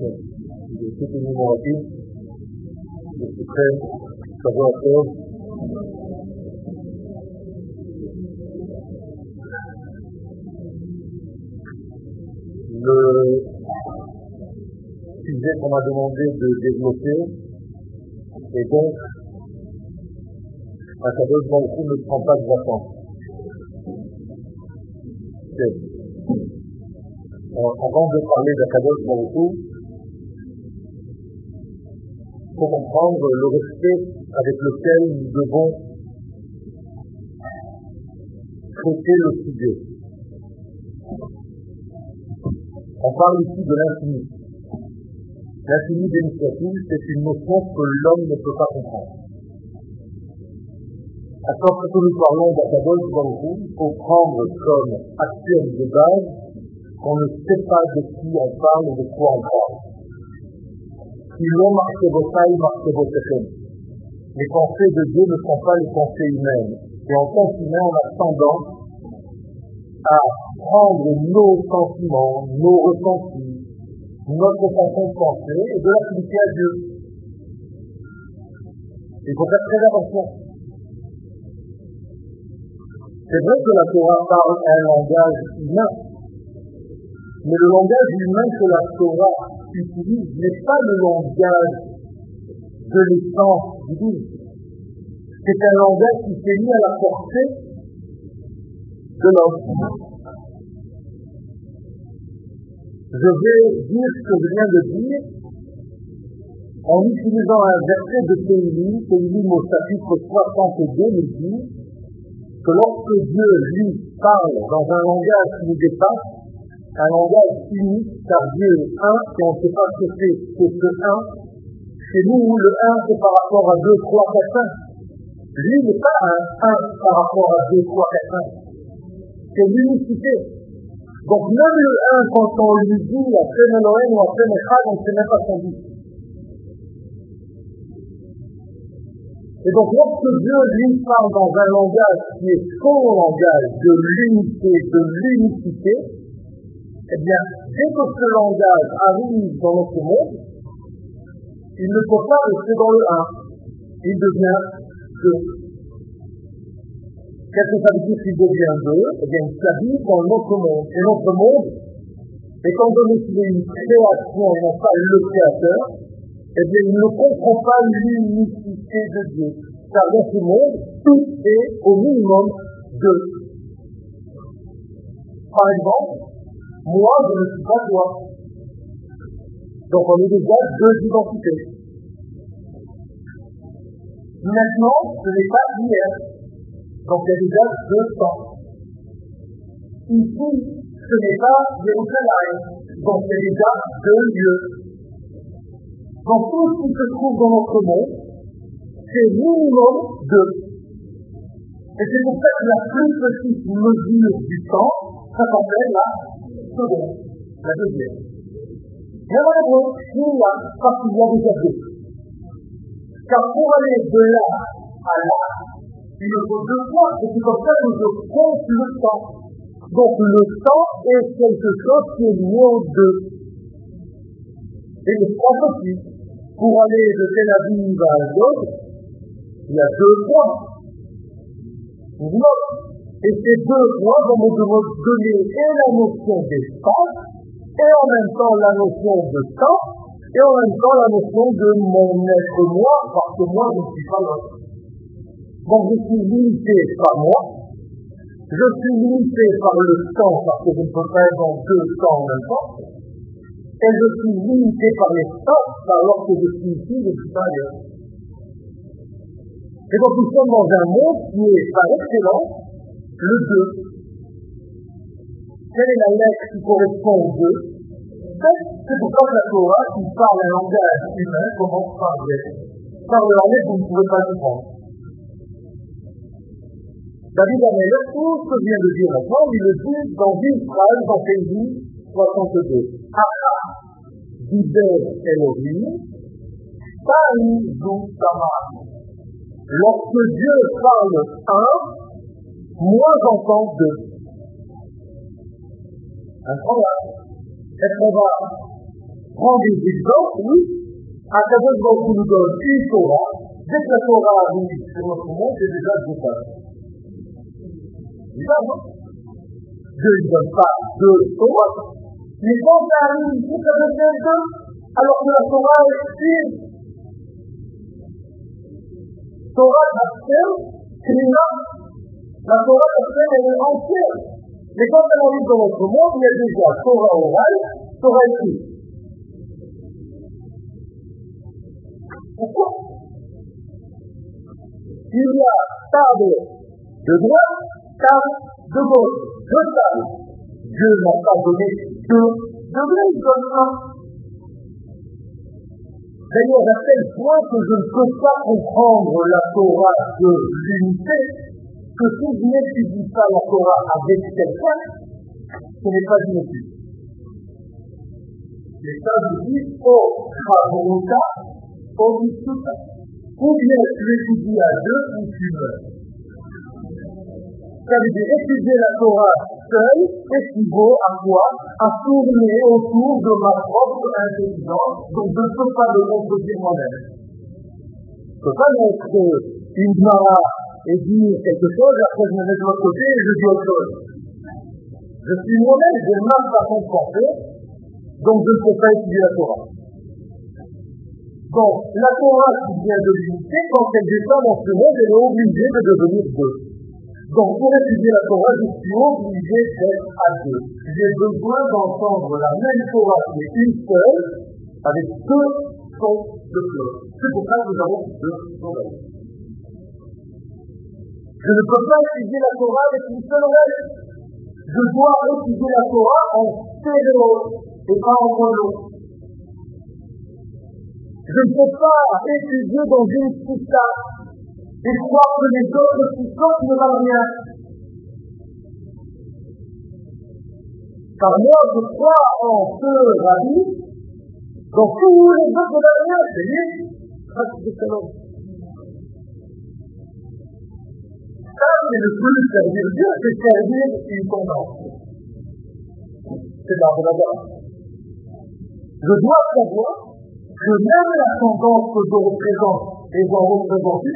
C'est une numéroté. Je suis prêt. Savoir faire. Le sujet qu'on m'a demandé de développer et donc un cadeau de ne prend pas de vacances. Avant de parler d'Akadosh Baruch comprendre le respect avec lequel nous devons traiter le sujet. On parle ici de l'infini. L'infini d'initiative, c'est une notion que l'homme ne peut pas comprendre. À force que nous parlons d'Akadosh Baruch il faut prendre comme action de base qu'on ne sait pas de qui on parle et de quoi on parle. Si l'homme marque Les pensées de Dieu ne sont pas les pensées humaines. Et en tant qu'humain, on a tendance à prendre nos sentiments, nos ressentis, notre façon de penser et de l'appliquer à Dieu. Il faut faire très attention. C'est vrai que la Torah parle un langage humain, mais le langage humain que la Torah utilise n'est pas le langage de l'essence divine. C'est un langage qui s'est mis à la portée de l'homme. Je vais dire ce que je viens de dire en utilisant un verset de Théilim, Théilim au chapitre 62 nous dit que lorsque Dieu, lui, parle dans un langage qui nous dépasse, un langage unique, car Dieu est un, et on ne sait pas ce que c'est que ce un. Chez nous, le un, c'est par rapport à 2, 3, 4, 5. Lui n'est pas un 1 par rapport à 2, 3, 4, 5. C'est l'unicité. Donc même le 1, quand on lui dit la Elohim ou la Echad, on ne sait même pas son dit. Et donc lorsque Dieu lui parle dans un langage qui est son langage de l'unité, de l'unicité, eh bien, dès que ce langage arrive dans notre monde, il ne faut pas rester dans le 1. Il devient 2. Qu'est-ce que ça veut dire qu'il devient 2 Eh bien, il s'habille dans notre monde. Et notre monde, étant donné qu'il est une création et non pas le créateur, eh bien, il ne comprend pas l'unicité de Dieu. Car dans ce monde, tout est au minimum 2. Par exemple, moi, je ne suis pas toi. Donc on est déjà deux identités. Maintenant, ce n'est pas hier. Donc il y a déjà deux temps. Ici, ce n'est pas Jérusalem. Donc il y a déjà deux lieux. Donc tout ce qui se trouve dans notre monde, c'est minimum deux. Et c'est pour ça que la plus petite mesure du temps, ça s'appelle la la deuxième. Il y a parce qu'il y a deux. Car pour aller de là à là, il me faut deux fois, et c'est comme ça que je compte le temps. Donc le temps est quelque chose qui est lié aux deux. Et le trois aussi. Pour aller de Tel à Asdod, il y a deux points. Et ces deux points vont me donner et la notion d'espace, et en même temps la notion de temps, et en même temps la notion de mon être moi, parce que moi je ne suis pas l'autre. Donc je suis limité par moi, je suis limité par le temps, parce que je ne peux pas être dans deux temps en même temps, et je suis limité par l'espace, alors que je suis ici, je suis pas ailleurs. Et donc nous sommes dans un monde qui est par excellence le 2. Quelle est la lettre qui correspond au 2 C'est pourquoi la Torah, qui parle un langage humain, commence par Z. Par le lettre, vous ne pouvez pas le prendre. David Ameller, tout ce que je viens de dire maintenant, il le dit dans une phrase dans Pélie 62. Aha, Elohim, Taï Tamar. Lorsque Dieu parle un, moi j'entends deux. Incroyable. Est-ce qu'on va prend des exemples, oui. À Kadosh nous donne une Torah. Dès que la Torah arrive sur notre monde, c'est déjà non? Dieu ne donne pas deux Torah. Mais quand ça arrive ici, ça devient deux, alors que la Torah est une. Torah d'Hachem, Krina, la Torah elle est entière. Mais quand elle arrive dans notre monde, il y a déjà Torah orale, Torah écrite. Pourquoi? Il y a table de droite, table de gauche, deux tables. Dieu n'a pas donné deux degrés, il donne un. D'ailleurs, à tel point que je ne peux pas comprendre la Torah de l'unité, que si je n'étudie pas la Torah avec quelqu'un, ce n'est pas une étude. Les sages disent, oh, Chavorota, oh, Mitsuta. Ou bien tu étudies à deux ou tu meurs? Ça veut dire étudier la Torah seule équivaut à quoi À tourner autour de ma propre intelligence, donc je ne peux pas le contredire moi-même. Je ne peux pas mettre une mara et dire quelque chose, après je me mets de l'autre côté et je dis autre chose. Je suis moi-même, j'ai ma façon de penser, donc je ne peux pas étudier la Torah. Donc, la Torah qui vient de l'unité, quand elle descend dans ce monde, elle est obligée de devenir deux. Donc, pour étudier la Torah, je suis obligé d'être à deux. J'ai besoin d'entendre la même Torah, mais une seule, avec deux sons de fleurs. C'est pour ça que nous avons deux oreilles. Je ne peux pas étudier la Torah avec une seule oreille. Je dois étudier la Torah en stéréo et pas en mono. Je ne peux pas étudier dans une sita et croire que les autres sitas ne valent rien. Car moi, je crois en ce rabbi, donc tous les autres valent rien, c'est lui, Ça, c'est le plus servir Dieu, c'est servir une tendance. C'est l'arbre d'abord. Je dois savoir que même la tendance que je représente et j'en représente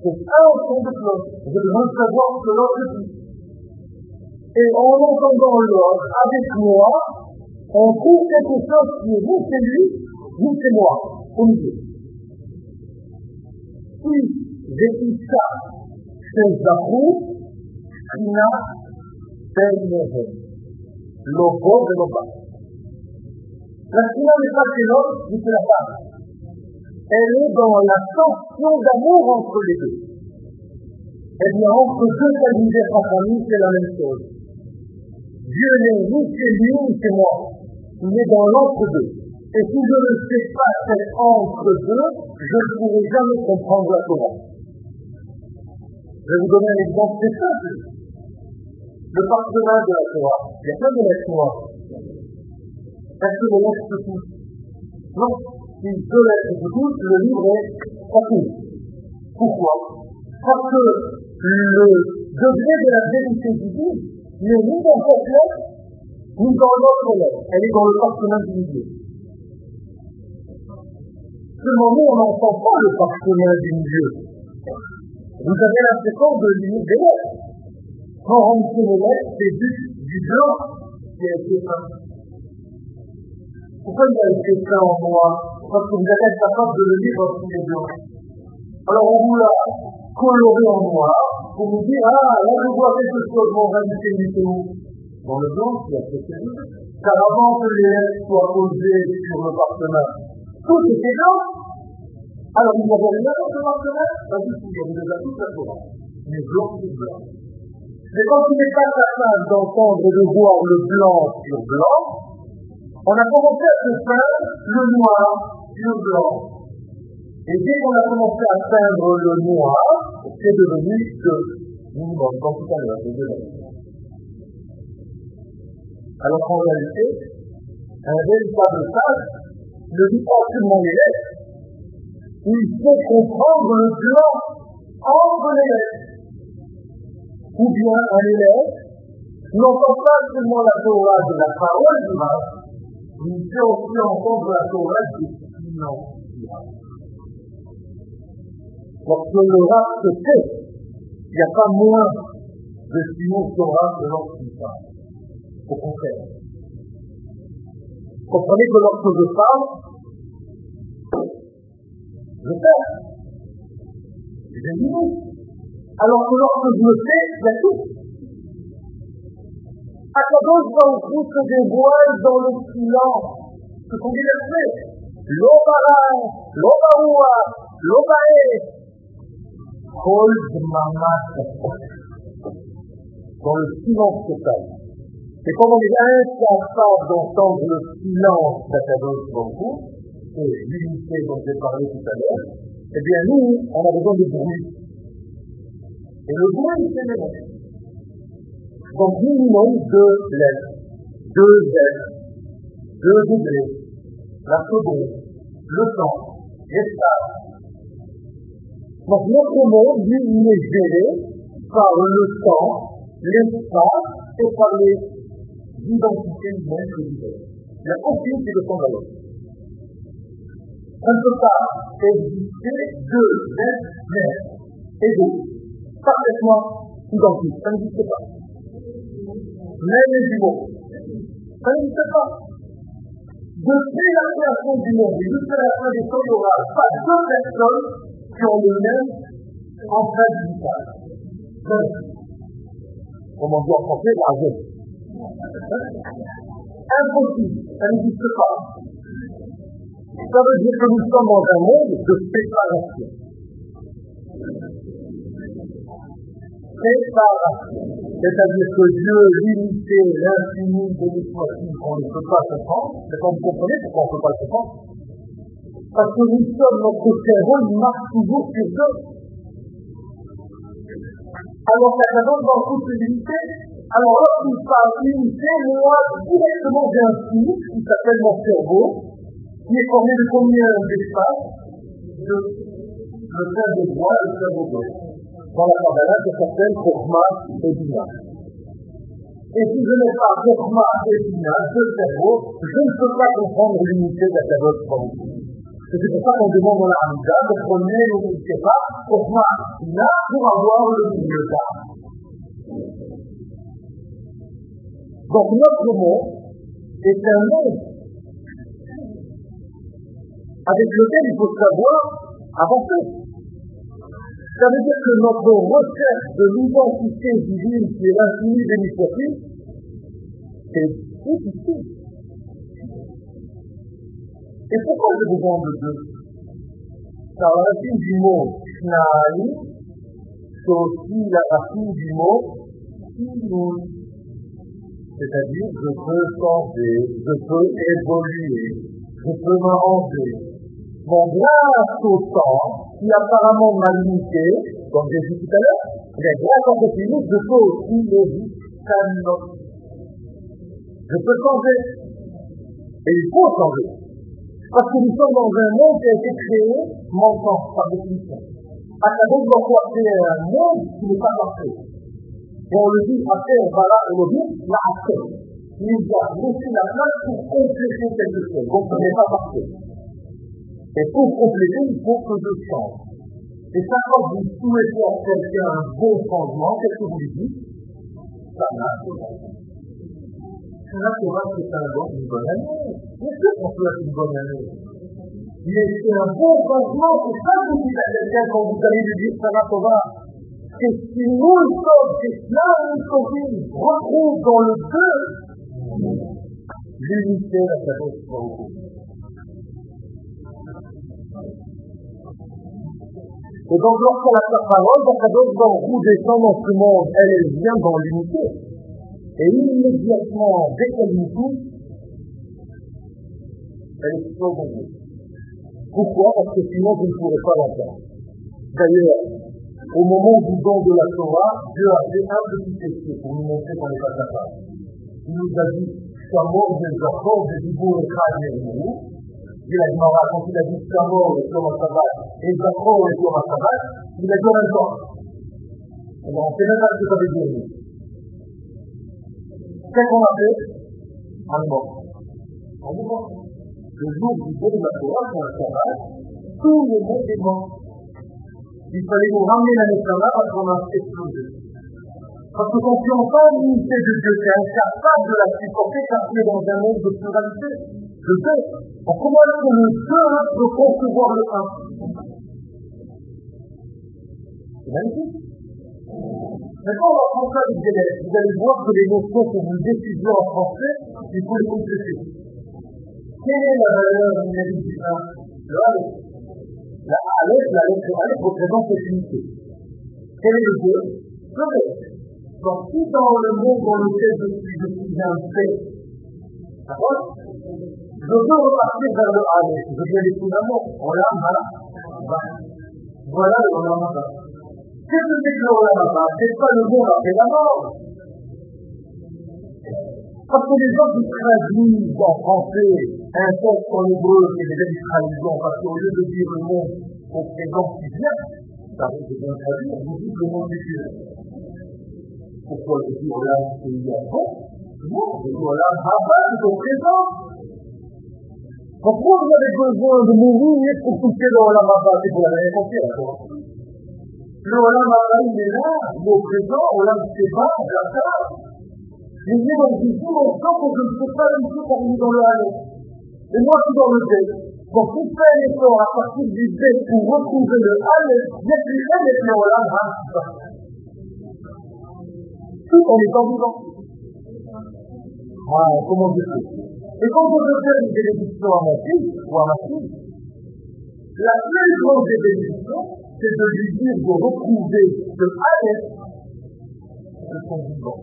c'est un son de cloche. Je dois savoir ce que l'autre dit. Et en entendant l'autre avec moi, on trouve quelque chose qui est vous, c'est lui, vous, c'est moi, au milieu. Si ואישה שזכו בחינה ביניהם. לא בו ולא בה. La n'est pas chez l'homme, ni chez la femme. Elle est dans la tension d'amour entre les deux. Eh bien, entre deux univers en famille, c'est la même chose. Dieu n'est ni chez lui, ni chez moi. Il est dans l'entre-deux. Et si je ne sais pas cet entre-deux, je ne pourrai jamais comprendre la Torah. Je vais vous donner un exemple très simple. Le parchemin de la Torah. Il y a plein de lettres noires. Est-ce que les lettres se touchent Non. Si deux lettres se touchent, le livre est partout. Pourquoi Parce que le degré de la vérité divine n'est ni dans cette lettre, ni dans l'autre lettre. Elle est dans le parchemin du milieu. Seulement nous, on n'entend pas le parchemin du milieu. Vous avez l'impression de limite des lettres. Quand on les lettres, c'est du, du blanc qui a été peint. Pourquoi il a été peint en noir? Parce que vous êtes incapable de le lire dans les blancs. Alors on vous l'a coloré en noir pour vous dire Ah, là je vois quelque chose, mon rajouter du tout. Dans le blanc, il y a quelque chose. Car avant que les lettres soient posées sur le parchemin, tout était blanc. Alors, n'y avait rien dans ce partenaire Pas du tout, avait déjà toute la Torah. Mais blanc sur blanc. Mais quand il n'est pas capable d'entendre et de voir le blanc sur blanc, on a commencé à se peindre le noir sur blanc. Et dès qu'on a commencé à peindre le noir, c'est devenu que minimum, comme tout à l'heure, Alors qu'en réalité, un véritable sage ne dit pas seulement les lettres, il faut comprendre le blanc entre lettres. Ou bien un élève n'entend pas seulement la Torah de la parole du mal, nous fait aussi entendre la Torah des silences Lorsque le rap se fait, il n'y a pas moins de silence Torah que lorsqu'il parle. Au contraire. Comprenez que lorsque je parle, le faire. Les animaux. Alors que lorsque je le fais, c'est tout. Akadosh Baruchou se dévoile dans le silence. Ce qu'on dit de fait. L'obara, l'obaroua, l'obaé. Kol mamat. Dans le silence total. Et quand on est incapable d'entendre le silence d'Akadosh Baruchou, l'unité dont j'ai parlé tout à l'heure, eh bien nous, on a besoin de bruit. Et le bruit, c'est le donc minimum deux lettres, deux lettres, deux degrés, la seconde, le temps, l'espace. Donc notre monde, lui, il est géré par le temps, l'espace et par les identités humaines que vous avez. Il n'y a aucune qui ressemble à l'autre. On peut pas exister deux êtres et égaux, parfaitement identiques. Ça n'existe pas même les jumeaux. Ça n'existe pas. Depuis la création du monde et jusqu'à la fin des temps, aura pas deux personnes qui ont le même empreinte digitale. Comment dire en français La. Impossible, ça n'existe pas. Ça veut dire que nous sommes dans un monde de séparation. Séparation. C'est-à-dire que Dieu, limité, l'infini l'histoire qu'on ne peut pas comprendre, mais quand vous comprenez pourquoi on ne peut pas comprendre Parce que nous sommes, notre cerveau, il marche toujours sur Dieu. Alors qu'à dans toute l'unité, alors lorsqu'il parle unité, moi, directement, j'ai un signe qui s'appelle mon cerveau, qui est formé de combien De le droit et le cerveau gauche dans la et. Et si je n'ai pas et deux cerveaux, je ne peux pas comprendre l'unité de la Kabbalah C'est pour ça qu'on demande dans la de pas, Chokhma Bina pour avoir le. Donc notre monde est un monde avec lequel il faut savoir avancer. Ça veut dire que notre recherche de l'identité divine qui est l'infini de l'initiative est difficile. Et pourquoi je vous de deux? Car la racine du mot Shnaï, c'est aussi la racine du mot Sinun. C'est-à-dire, je peux changer, je peux évoluer, je peux m'arranger, Grâce au temps, qui apparemment m'a limité, comme j'ai dit tout à l'heure, mais grâce à ce film, je peux aussi le vivre Je peux changer. Et il faut changer. Parce que nous sommes dans un monde qui a été créé mentant, par définition. À ta donc, on créer un monde qui n'est pas parfait. Et on le dit, après, voilà, on le dit, là, après. Il doit laisser la place pour compléter quelque chose. Donc, ce n'est pas parfait. Et pour compléter, il faut que je change. Et ça, quand vous souhaitez en quelqu'un un bon changement, qu'est-ce que vous lui dites? Ça marche. Ça va c'est un bon, une bonne année. Bien sûr qu'on souhaite une bonne année. Mais c'est un bon changement, c'est ça que vous dites à quelqu'un quand vous allez lui dire ça va, ça va. C'est si nous sommes, c'est où nous sommes, retrouve dans le feu l'unité la catastrophe. Et donc, lorsqu'elle a sa parole, donc rouge descend dans ce monde, elle, elle vient dans l'unité. Et immédiatement, dès qu'elle nous touche, elle explose en vous. Pourquoi? Parce que sinon, vous ne pourrez pas l'entendre. D'ailleurs, au moment du don de la Torah, Dieu a fait un petit essai pour nous montrer qu'on n'est pas capable. Il nous a dit, Shamor, Zenzachor, Zezibur, Echad, Yermou, dit la Gemara, quand il a dit Samor et Yom HaShabbat, et Zachor et Yom HaShabbat, il a dit en même temps. Alors, on ne sait même pas ce que ça veut dire. Qu'est-ce qu'on a fait? Un mort. en mouvement. Le jour du jour de la Torah, c'est un travail, tout le monde est mort. Il fallait nous ramener la Neshama parce qu'on a explosé. Parce que quand tu entends l'unité de Dieu, tu es incapable de la supporter car tu es dans un monde de pluralité. De deux. comment est-ce que le deux peut concevoir le un Maintenant, on va prendre ça avec des Vous allez voir que les notions que vous décidez en français, il faut les compléter. Quelle est la valeur numérique du 1 Le Aleph. La Aleph, la lettre Aleph représente l'unité. Quel est le 2 Le reste. Donc, si dans le monde dans lequel je suis, je suis un fait, d'accord? Je veux repartir vers le Aleph. Je viens des fondaments. On l'a, voilà. Voilà le Olam Qu'est-ce que c'est que le Olam C'est pas le monde après la mort. Parce que les gens qui traduisent en français un texte en hébreu les amis traduisent parce qu'au lieu de dire le monde au présent qui vient, ça veut bien traduire, vous dites le monde futur. Pourquoi je dis Olam c'est il y a bon Non, Haba c'est au présent. Pourquoi vous avez besoin de mourir pour toucher le Haba C'est pour la compris, le Olam il est là, il est présent, Olam Seba, Dakar. Les yeux dans le jour, on sent que je ne peux pas tout parvenir dans le Halet. Et moi, je suis dans le D. Donc, on fait un effort à partir du D pour retrouver le Halet, n'est plus un avec le Olam Haba. Tout en étant vivant. Ah, comment dire ça Et quand on veut faire une bénédiction à mon fils ou à ma fille, la plus grande des bénédictions, c'est de lui dire de retrouver de Aleph de son vivant.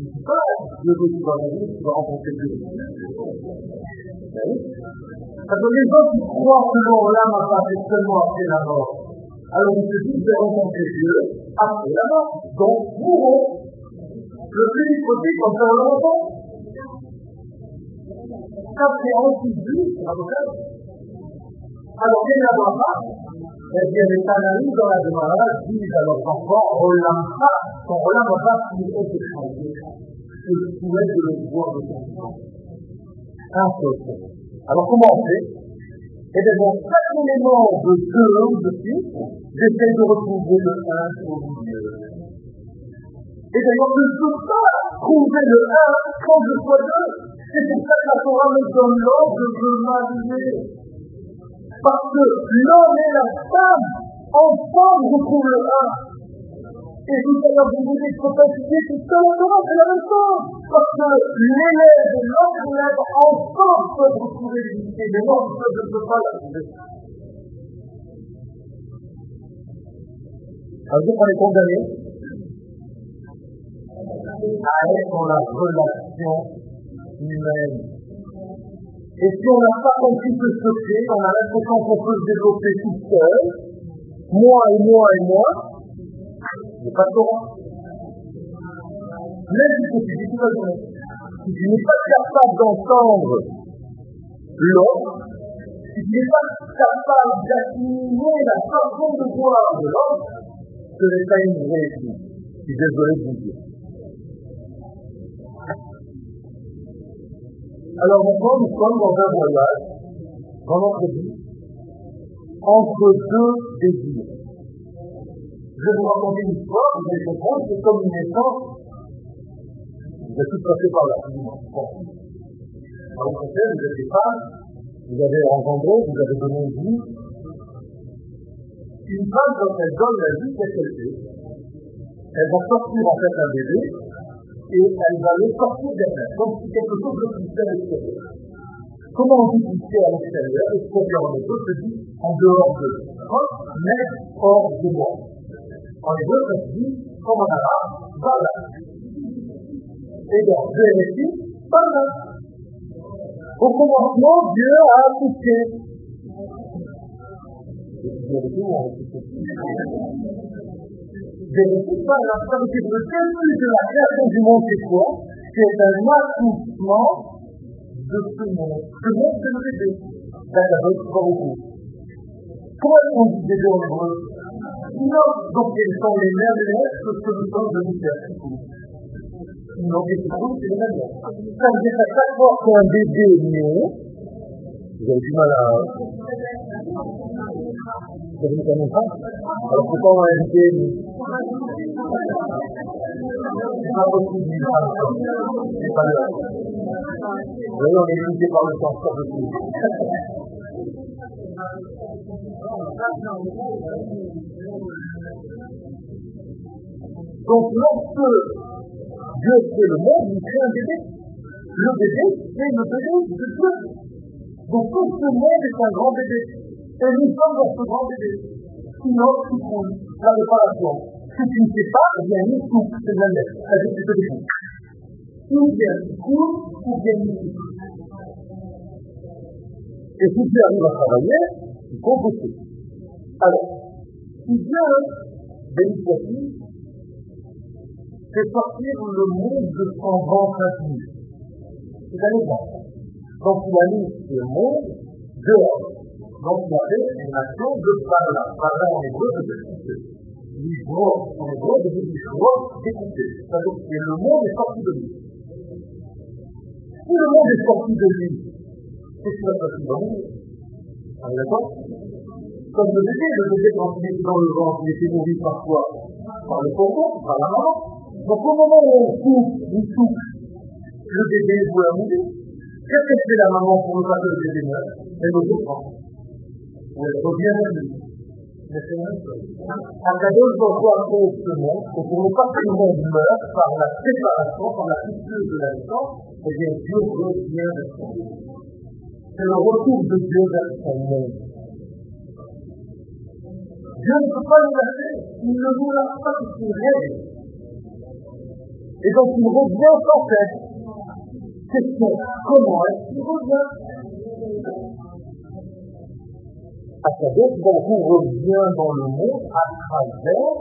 Dit pas, Dieu veut tu vas mourir, tu vas rencontrer Dieu. Parce que les gens qui croient que leur l'âme a passé seulement après la mort, alors ils se disent, vais rencontrer Dieu après la mort. Donc, mourront. Le plus possible, comme ça on le rencontre. Ça, c'est anti-biblique, c'est. Alors, est la Eh bien, les analyses dans la Gemara disent à leurs enfants, Olamcha, ton Olamcha qui est écrasé. Et le souhait de le voir de sang. Un seul Alors, comment on fait? Eh bien, dans chaque élément de deux ou de six, j'essaie de retrouver le 1 au milieu. Et d'ailleurs, je ne peux pas trouver le 1 quand je sois deux. C'est pour ça que la Torah me donne l'ordre de m'aligner. Parce que l'homme et la femme, ensemble, retrouvent le un. Et tout à l'heure, vous faut pas oublier que c'est la même chose. Parce que l'élève et l'autre élève, ensemble, peuvent retrouver l'unité. Mais moi, je ne peux pas la trouver. Alors, on est condamné à être dans la relation humaine et si on n'a pas compris ce secret, on a l'impression qu'on peut se développer tout seul, moi et moi et moi, a pas Torah. Même si tu dis toute la journée, si pas capable d'entendre l'autre, si tu n'es pas capable d'assimiler la façon de voir de l'autre, ce n'est pas une vraie vie. Je suis désolé de vous dire. Alors maintenant, nous sommes dans un voyage, dans notre vie, entre deux désirs. Je vais vous raconter une histoire, vous allez comprendre, c'est comme une naissance. Vous êtes tous passés par là, bon. Alors, vous vous êtes des vous avez engendré, vous avez donné une vie. Une femme, quand elle donne la vie, qu'est-ce qu'elle fait? Elle va sortir en fait un bébé, Comment vous existez à l'extérieur et confiant les autres, dit en dehors de moi, mais hors de moi. En les autres, dit, comme en arabe, par là. Et dans Jérémie, par là. Au commencement, Dieu a appliqué. Et puis, vérifie pas la que le début de la création du monde, c'est quoi? C'est un accouchement de ce monde. Ce monde, c'est le bébé. D'accord, pas beaucoup. Comment est-ce qu'on dit bébé en hébreu? Non, donc quelles sont les merveilles que nous sommes venus faire Sinon, les trouve, c'est le même. Ça veut dire qu'à chaque fois qu'un bébé est né, vous avez du mal à... Vous avez quand même pas Alors pourquoi on a né C'est pas possible, il pas le temps. C'est pas l'heure. Vous voyez, on est limité par le temps, pas possible. Donc lorsque Dieu fait le monde, il crée un bébé. Le bébé, c'est le bébé de Dieu. Donc tout ce monde est un grand bébé. Et nous sommes dans ce grand bébé. Sinon, tu trouves la réparation. Si tu ne sais pas, eh bien, une c'est de la lettre. Tu découpes. Ou bien tu ou bien tu coupes. Et si tu arrives à travailler, bosser. Alors, si Dieu, bénéficie, fait sortir le monde de son ventre. C'est un exemple. Donc il a mis le monde dehors. Donc il avait une nation de Parla. Parla en hébreu de L'Ibro en hébreu de l'Ibro découpé. C'est-à-dire que le monde est sorti de lui. Si le monde est sorti de lui, qu'est-ce qui va passer dans monde On est Comme le bébé, le bébé quand il était dans le ventre, il était nourri par quoi Par le coco, par la maman. Donc au moment où on coupe, on coupe, le bébé doit mourir. Qu'est-ce que fait la maman pour ne pas que le bébé meure Elle le reprend. Elle revient à lui. Akadosh Baruch cause ce monde, et pour ne pas que le monde meure par la séparation, par la rupture de la naissance, eh bien Dieu revient vers son monde. C'est le retour de Dieu vers son monde. Dieu ne peut pas nous lâcher, il ne nous lâche pas qu'il règle. Et donc il revient sans cesse. Question, comment est-ce qu'il revient Donc on revient dans le monde à travers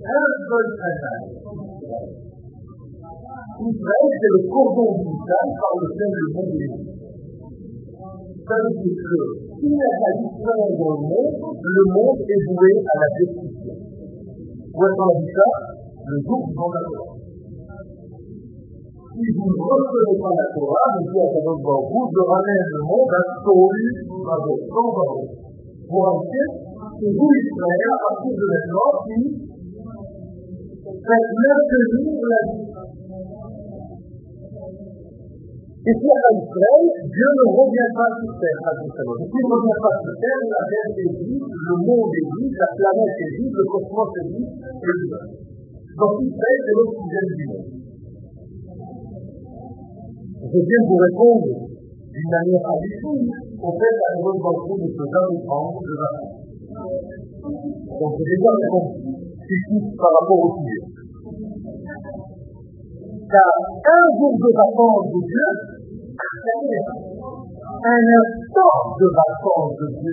un seul canal. Israël, c'est le cordon ombilical par lequel le monde est. Ça veut dire que s'il n'y a pas d'Israël dans le monde, le monde est voué à la destruction. Où est-ce qu'on a dit ça Le jour du vendredi si vous ne recevez pas la Torah, vous dites à Baruch je ramène le monde à sans Baruch. Pour indiquer que vous, Israël, à partir de maintenant, qui faites maintenir la vie. Et si à Israël, Dieu ne revient pas sur terre, à Israël. Et s'il ne revient pas sur terre, la terre est le monde est la planète est vide, le cosmos est vide, et l'humain. Donc Israël, c'est l'oxygène du monde. Je viens vous répondre d'une manière habituelle au fait à l'heure dans le fond de ce jamais prendre de vacances. Donc j'ai déjà répondu ici par rapport au sujet. Car un jour de vacances de Dieu, un instant de vacances de Dieu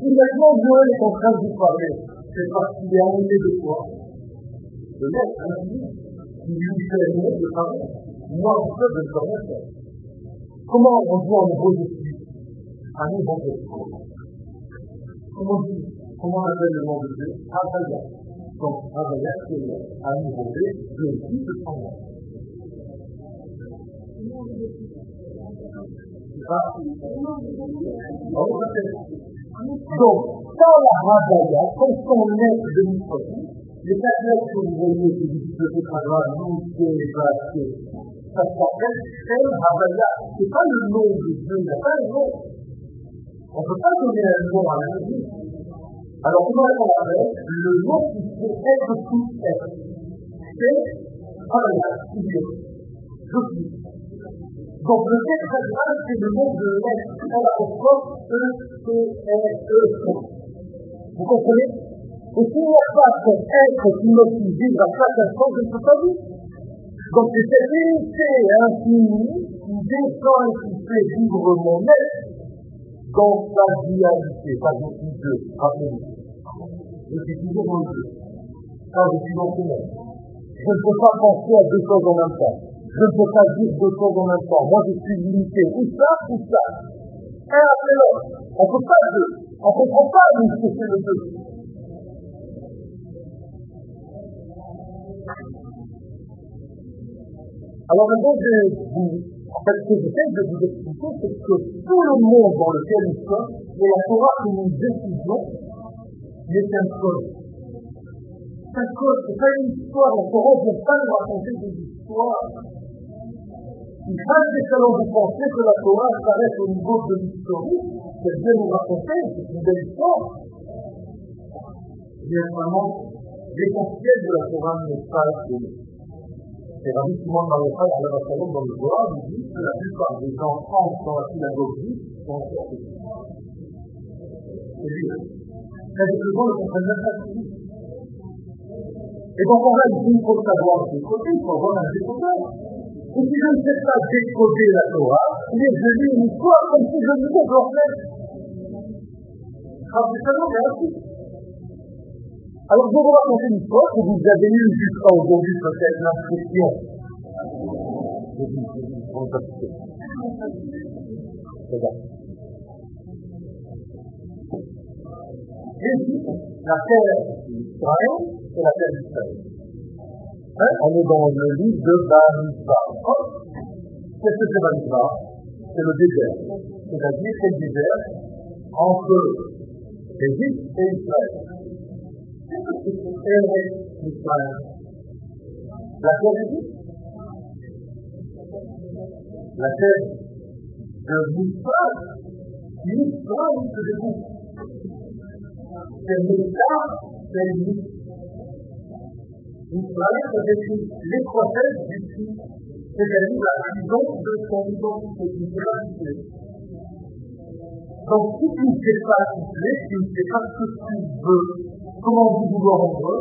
Si maintenant Joël est en train de vous parler, c'est parce qu'il est animé de quoi De l'être l'utilité de travail, moi, je peux le connaître. Comment on voit au niveau de Dieu Un niveau de Comment dit Comment on appelle le nom de Dieu Avaya. Donc, Avaya, c'est un niveau de Dieu qui se prend là. Ah. Donc, dans la Havaya, quand on est de l'hypothèse, les tablettes que vous voyez qui disent que c'est pas grave, nous, c'est grave, ça s'appelle El Havaya. C'est pas le nom de Dieu, il n'y a pas un nom. On ne peut pas donner un nom à la vie. Alors, comment est-ce qu'on Le nom qui peut être tout être. C'est Havaya, Dieu. Je suis. Donc, le texte central, c'est le nom de l'être. On l'apostrophe E-T-R-E-O. Vous comprenez? Et s'il n'y a pas cet être qui me vivre à chaque instant, je ne peux pas vivre. Donc c'est cette unité infinie qui descend et qui fait vivre mon être dans sa dualité. Ça, je suis Dieu, rappelez-vous. Je suis toujours mon Dieu. Ça, je suis ce monde. Je ne peux pas penser à deux choses en même temps. Je ne peux pas dire deux choses en même temps. Moi, je suis limité. Ou ça, ou ça. Un après l'autre. On ne peut pas deux. On ne comprend pas nous ce que c'est le deux. Alors maintenant, je vais vous, en fait, ce que j'essaie de vous expliquer, c'est que tout le monde dans lequel nous sommes, et la Torah que nous décidons, n'est qu'un code. C'est un code, c'est pas une histoire. La Torah ne vient pas nous raconter des histoires. Il va que vous pensez que la Torah s'arrête au niveau de l'historique, qu'elle vient nous raconter, c'est une belle histoire. Mais vraiment, l'essentiel de la Torah n'est pas. C'est Rabbi Simon Bar Yochai, à la dans le Zohar, il dit que la plupart des gens entrent dans la synagogue sont des C'est lui. Mais gens ne comprennent pas ce dit. Et donc on ici, il faut savoir côtés, il faut avoir un décodeur. Et si je ne sais pas décoder la Torah, il est devenu une histoire comme si je disais je refais. Rabbi Salom est ainsi. Alors, je vais vous raconter une histoire que vous avez eue jusqu'à aujourd'hui, peut-être l'inscription. Jésus, la terre d'Israël et la terre d'Israël. Hein? On est dans le livre de Bamidbar. Qu'est-ce que c'est Bamidbar C'est le désert. C'est-à-dire, c'est le désert entre l'Égypte et Israël. existenciales mismadas. ¿La tesis? La tesis de los mismos, mismos de Dios. Permitar, permitir. Mismadas c'est l'écroissage du Christ, c'est-à-dire la prison de son identité, de son Donc, si tu ne sais pas qui tu es, tu ne sais pas ce que tu veux. Comment vous vouloir rendre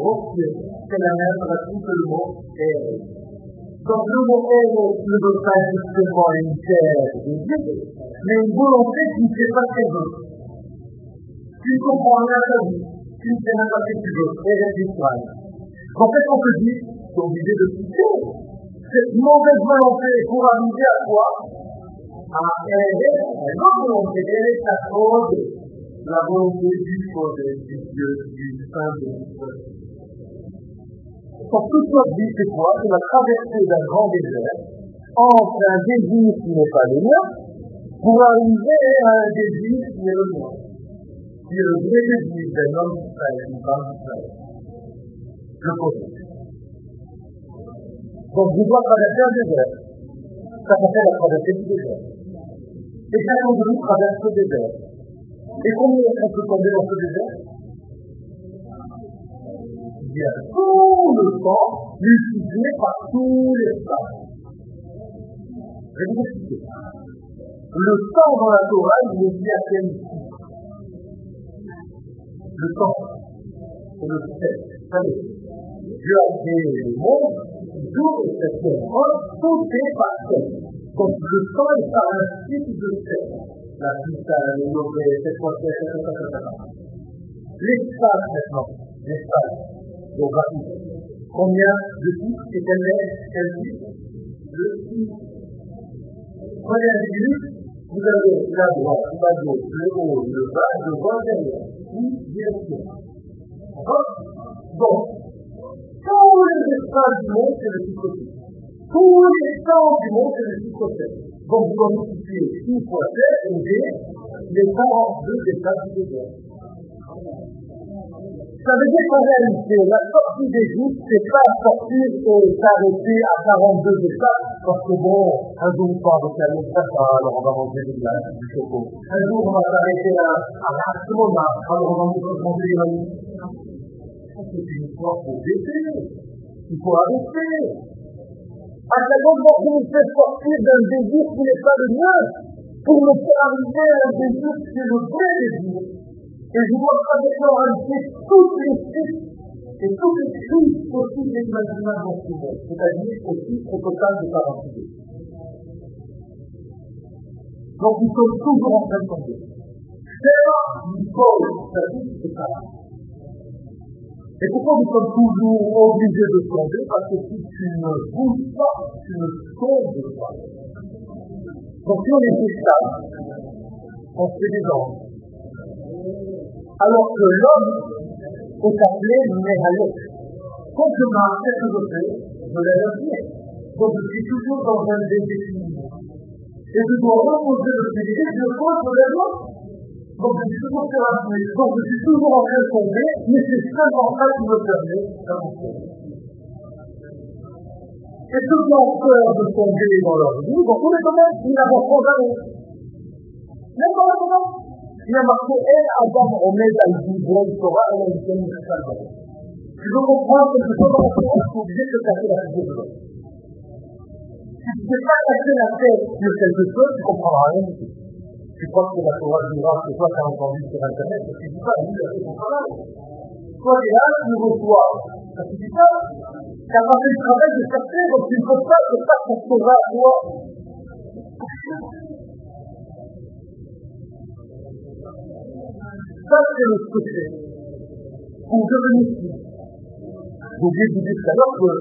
Ok, c'est la même racine que le mot er. Donc le mot er ne veut pas justement une terre de mais une volonté qui ne sait pas qu'elle veut. Tu ne comprends rien à vie, tu ne sais même pas ce que tu veux. En fait, on te dit, tu es obligé de quitter cette mauvaise volonté pour arriver à quoi À errer, non volonté, errer sa cause Pour toute notre vie, c'est quoi C'est la traversée d'un grand désert entre un désir qui n'est pas le mien pour arriver à un désir qui est le mien. Qui est le vrai désir d'un homme d'Israël, d'une femme d'Israël. Le côté. Donc, je dois traverser un désert. Ça s'appelle la traversée du désert. Et chacun de nous traverse le désert. Et combien on peut tomber dans ce désert Bien, tout le temps, multiplié par tous les temps. Je vais vous expliquer. Le temps dans la Torah, il est dit à quel Le temps, c'est le fait. Savez, Dieu a créé le monde, jour et septième tout est par le temps est par un cycle de terre la pista, le yoga, cette fois L'espace maintenant, l'espace géographique. Combien de quel est quel titre Le titre. Prenez un minute, vous avez la droite, la gauche, le haut, le bas, le bas, derrière. Une direction. D'accord Donc, tous les espaces du monde, le titre Tous les temps du monde, c'est le titre 7. Donc, multiplier 6 fois 7 et les 42 étapes du désert. Ça veut dire qu'en réalité, la sortie d'Égypte, c'est pas sortir et s'arrêter à 42 étapes, parce que bon, un jour on va avec la ça, alors on va manger de glace, du choco. Un jour on va s'arrêter à, à alors on va manger de la C'est une histoire pour baisser. Il faut arrêter. À chaque fois que vous faites sortir d'un désir qui n'est pas le mien, pour me faire arriver à un désir qui est le vrai désir. Et je dois traverser toutes les crises et toutes les crises possibles et imaginables dans ce monde, c'est-à-dire aussi au total de 40 idées. Donc nous sommes toujours en train de tomber. C'est Nicole, ça dit c'est ça. Et pourquoi nous sommes toujours obligés de tomber Parce que si tu ne bouges pas, tu ne tombes pas. Donc si on est stable, on se fait des anges. Alors que l'homme est appelé Néhalet. Quand je marche, qu'est-ce que je fais? Je lève le. Donc je suis toujours dans un déséquilibre. Et je dois reposer le pied, je pose le lèvre. Donc je suis toujours pied. Donc je suis toujours en train de tomber, mais c'est seulement ça qui me permet d'avancer. Et ceux qui ont peur de tomber dans leur vie, dans tous les domaines, ils n'avanceront jamais. Même dans le domaine, il y a marqué El Adam Omed al Dibron Torah El Elishem Michal Tu veux comprendre quelque chose dans la Torah, tu es obligé de casser la figure de l'homme. Si tu ne sais pas casser la tête sur quelque chose, tu comprendras rien du tout. Tu crois que la Torah dira que toi tu as entendu sur Internet, et tu dis pas, lui, fait son travail. Toi, tu es là, tu reçois. Ça suffit pas? Tu as fait le travail de chercher, donc tu ne peux pas te faire ton Torah à toi. Ça, c'est le secret. Pour devenir fou. J'ai oublié de vous dire tout à l'heure que vous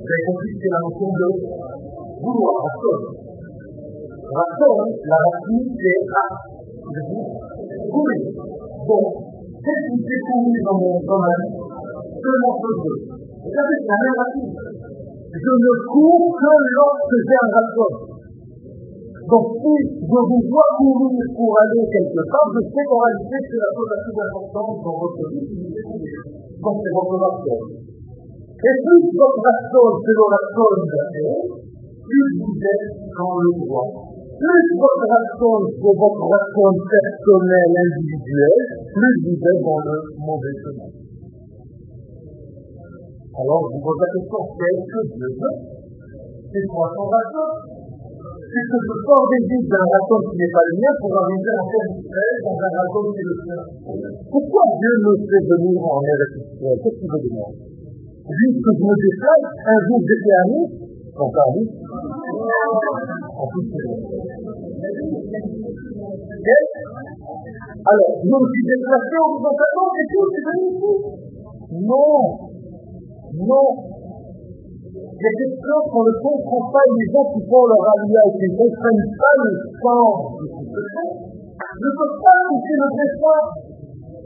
avez compris que c'est la notion de vouloir, racon. Racon, la racine, c'est A. Courir. Bon, qu'est-ce qui fait courir dans mon domaine Seulement ce jeu. Vous savez, c'est la même racine. Je ne cours que lorsque j'ai un racon. Donc si je vous vois courir pour aller quelque part, je sais qu'en réalité c'est la chose la plus importante dans votre vie. Donc c'est votre. Et plus votre racon c'est le racon de la terre, plus vous êtes dans le droit. Plus votre racon c'est votre racon personnel, individuel, plus vous êtes dans le mauvais chemin. Alors, vous pose la question, qu'est-ce que Dieu veut? C'est quoi son racon c'est que je sors des vides d'un racon qui n'est pas le mien pour arriver en terre d'Israël dans un racon qui est le sien. Pourquoi Dieu me fait venir en Eretz Qu'est-ce qu'il veut de moi? Juste que je me déplace, un jour j'étais à Nice, quand en plus c'est Alors, me suis déplacé attends, c'est tout, c'est venu ici. Non, non, il y a des choses qu'on ne comprend pas les gens qui font leur alliage et ne comprennent pas le sens de ce que c'est, ne peuvent pas toucher le dessin.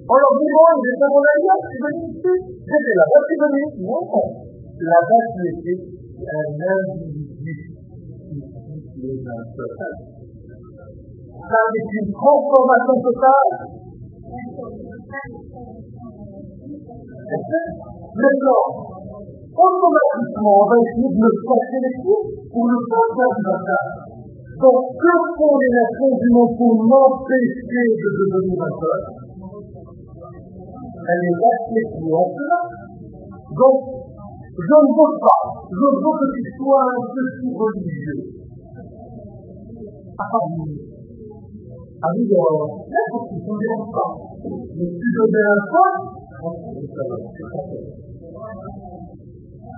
En leur disant, est dans mon alliage, tu veux ici. J'étais là-bas, tu veux ici. Non, là-bas, tu étais un individu qui est un total. Maintenant, automatiquement, on va essayer de me casser les pieds pour pas faire du bâtard. Donc, que font les nations du monde pour de devenir un Elle est respectée en cela. Donc, je ne veux pas, je veux que tu sois un petit religieux. Peuple,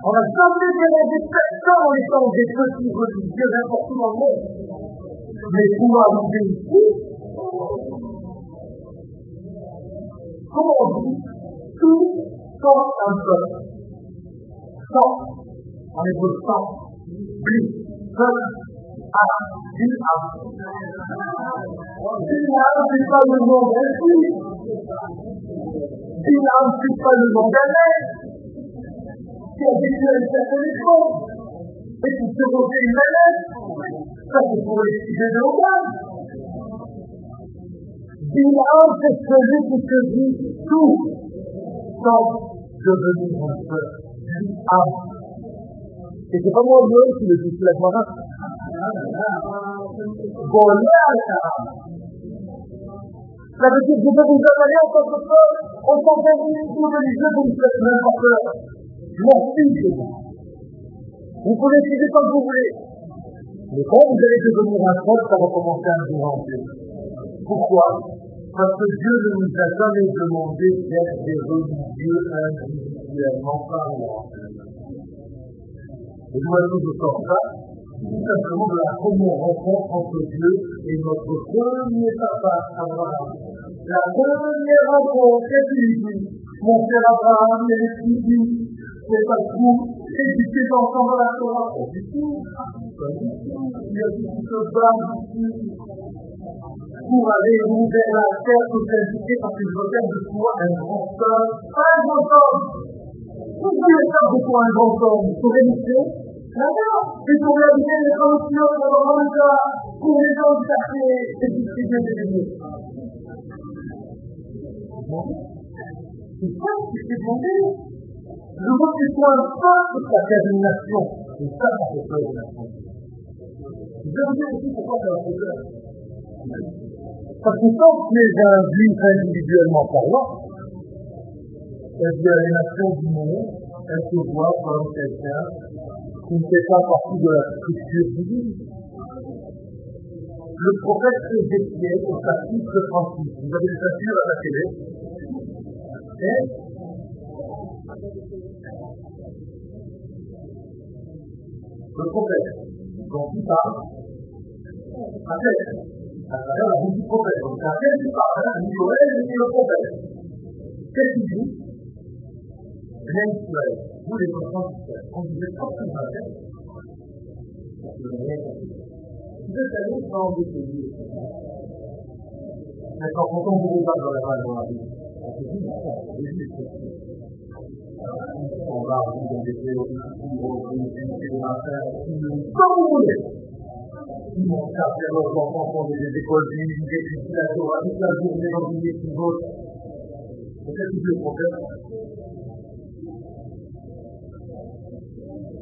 on n'a jamais dérangé personne en étant des petits religieux n'importe où monde. Mais pour arriver ici, on dit Tout sans un peuple. Sans, en a, pas le nom fils. Bina, c'est pas le nom d'un a vécu et qui se. Ça, c'est pour les sujets de l'organe. Bilan, c'est celui se dit tout sans devenir un peu âme. Et c'est pas moi Dieu qui le dit, c'est la Gemara. Veut dire que je peux vous avaler en tant que peuple, en tant qu'individu religieux, vous ne faites même pas peur. Merci de vous. Vous pouvez suivre comme vous voulez. Mais quand vous allez devenir un peuple, ça va commencer à vous remplir. Pourquoi? Parce que Dieu ne nous a jamais demandé d'être des religieux individuellement parlant. Et je vous sors ça, tout simplement de la rencontre entre Dieu et notre premier papa, Abraham. La première rencontre, qu'est-ce Mon frère Abraham, il est dit, c'est pas pour éduquer les enfants dans la Torah. Pas du tout. Tout. Il y a tout bat ici pour aller vers la terre pour s'indiquer parce que je regarde de toi un grand homme. Un grand homme. Y a ça de toi un grand homme Pour réussir D'accord Et pour réaliser les traductions pour le monde, pour les gens du quartier, c'est distribué des milliers. C'est ça qui s'est demandé. Je veux que sois un pas de ta détermination. Et ça, ça fait peur nations. Je vais vous dire aussi pourquoi ça va faire peur. Parce que quand tu es un juif individuellement parlant, eh bien, les nations du monde, elles se voient comme quelqu'un qui ne fait pas partie de la structure divine. Le prophète Ézéchiel, au chapitre 36, vous avez le chapitre à la télé, et le prophète dont il parle, appelle à travers la bouche du prophète. Donc, à quel il parle, hein, Joël et le prophète. Qu'est-ce qu'il dit? Rien Israël, vous les d'Israël, quand vous êtes sortis de la vous. Vous êtes des Mais quand on vous regarde dans la main dans la on se dit, Jésus est sorti. On va des théories, des comme vous voulez. Ils vont faire leurs enfants dans des écoles juives, des Torah, toute la journée dans une équipe autre. C'est ça est le problème.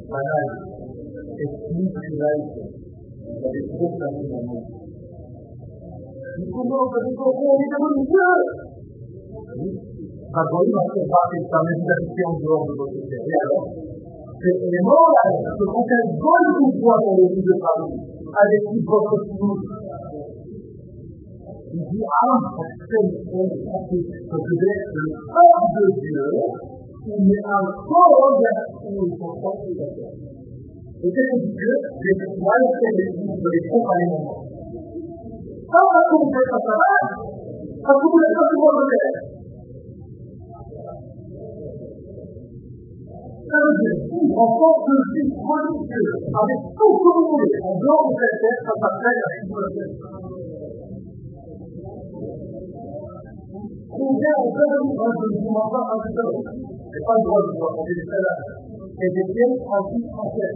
Banal, ethnique, laïque. Vous avez trop fermé mon nom. Mais comment vous avez compris On est devenu Dieu il va se battre sa méditation en dehors de votre terre. Alors C'est vraiment là, parce que dans le vie de Paris, avec votre fille, il dit, ah, c'est que je vais être le de Dieu, il est un prolongation pour penser la terre. Et c'est ce que les étoiles sont les livres de l'accompagnement. Quand la conquête à Sarah, la conquête à tout le monde Ça veut dire, en tant que vie chroniqueuse, avec tout le monde en dehors de cette terre, ça s'appelle la civilisation. Combien on peut nous rendre du mandat à tout à l'heure c'est pas drôle de voir des salades. Et des pièces en fait.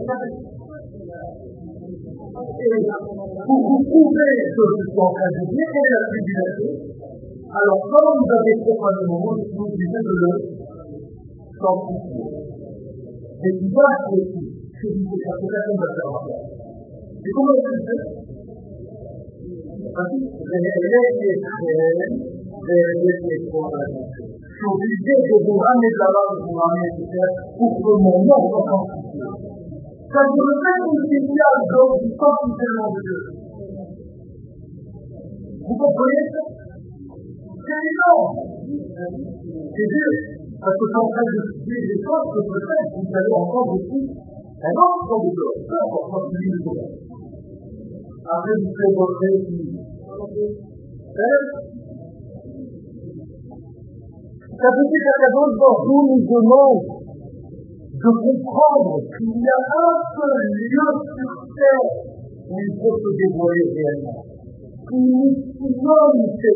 Et pour vous prouver que je suis en train de dire quelle est la tribulation, alors quand vous avez probablement, je vous disais de le sanctifier. Et il va être que vous pouvez faire comme la faire. Et comment est-ce que c'est Parce que les pour que mon nom soit sanctifié. C'est-à-dire le fait que le Dieu du sanctifie de Dieu. Vous comprenez ça C'est énorme. C'est Dieu. Parce que quand en train de dire des choses que peut-être vous allez encore beaucoup, un autre temps de Dieu, peu importe quand vous lisez le Après, vous faites votre récit. Ça veut dire d'autres d'entre nous nous demande de comprendre qu'il y a un seul lieu sur terre où il faut se dévoiler réellement. Initium te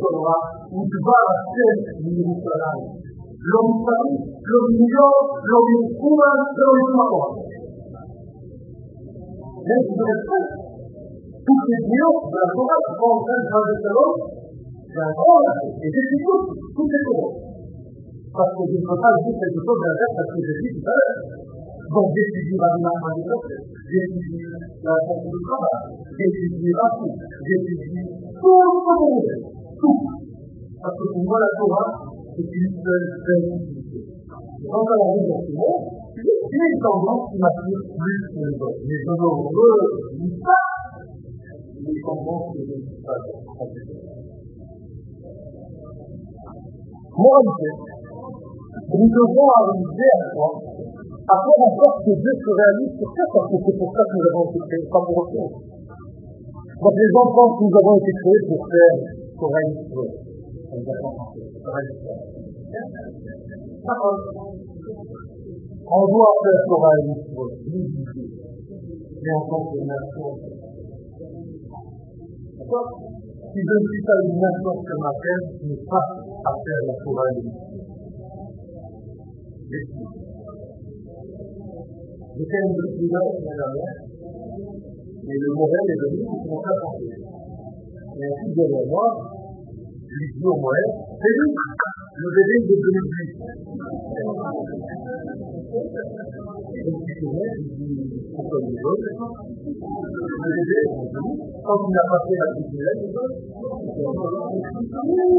Torah, udvar Hashem Yerushalayim. L'homme l'homme l'homme l'homme. Mais vous Toutes les la Torah en c'est un grand et j'exécute toutes les choses. Parce que je ne peux pas dire quelque chose d'inverse à ce que j'ai dit tout à l'heure. Donc j'étudie Rabbi Mahmoud j'étudie la fonction du travail, j'étudie Rafi, j'étudie tout ce que vous voulez, tout. Parce que pour moi la Torah, c'est une seule vérité. Quant à la religion, j'ai une tendance qui m'attire plus que les autres. Mais je ne relis pas les tendances que je ne suis pas. Moralité, nous devons arriver à quoi À faire en sorte que Dieu se réalise sur parce que c'est pour ça que nous avons été créés, pas pour autre chose. Donc les enfants que nous avons été créés pour faire Torah Israël. On doit faire Israël, mais en tant que nation. Si je ne suis pas une nation sur ma terre, je n'ai pas الشعر الفلاني le modèle est venu pour s'apporter. Et ainsi, vous allez voir, je lui dis au moins, c'est lui, le bébé de 2008. Et puis, c'est vrai, je dis, pourquoi les autres Le bébé est venu, quand il a passé la petite élève, il est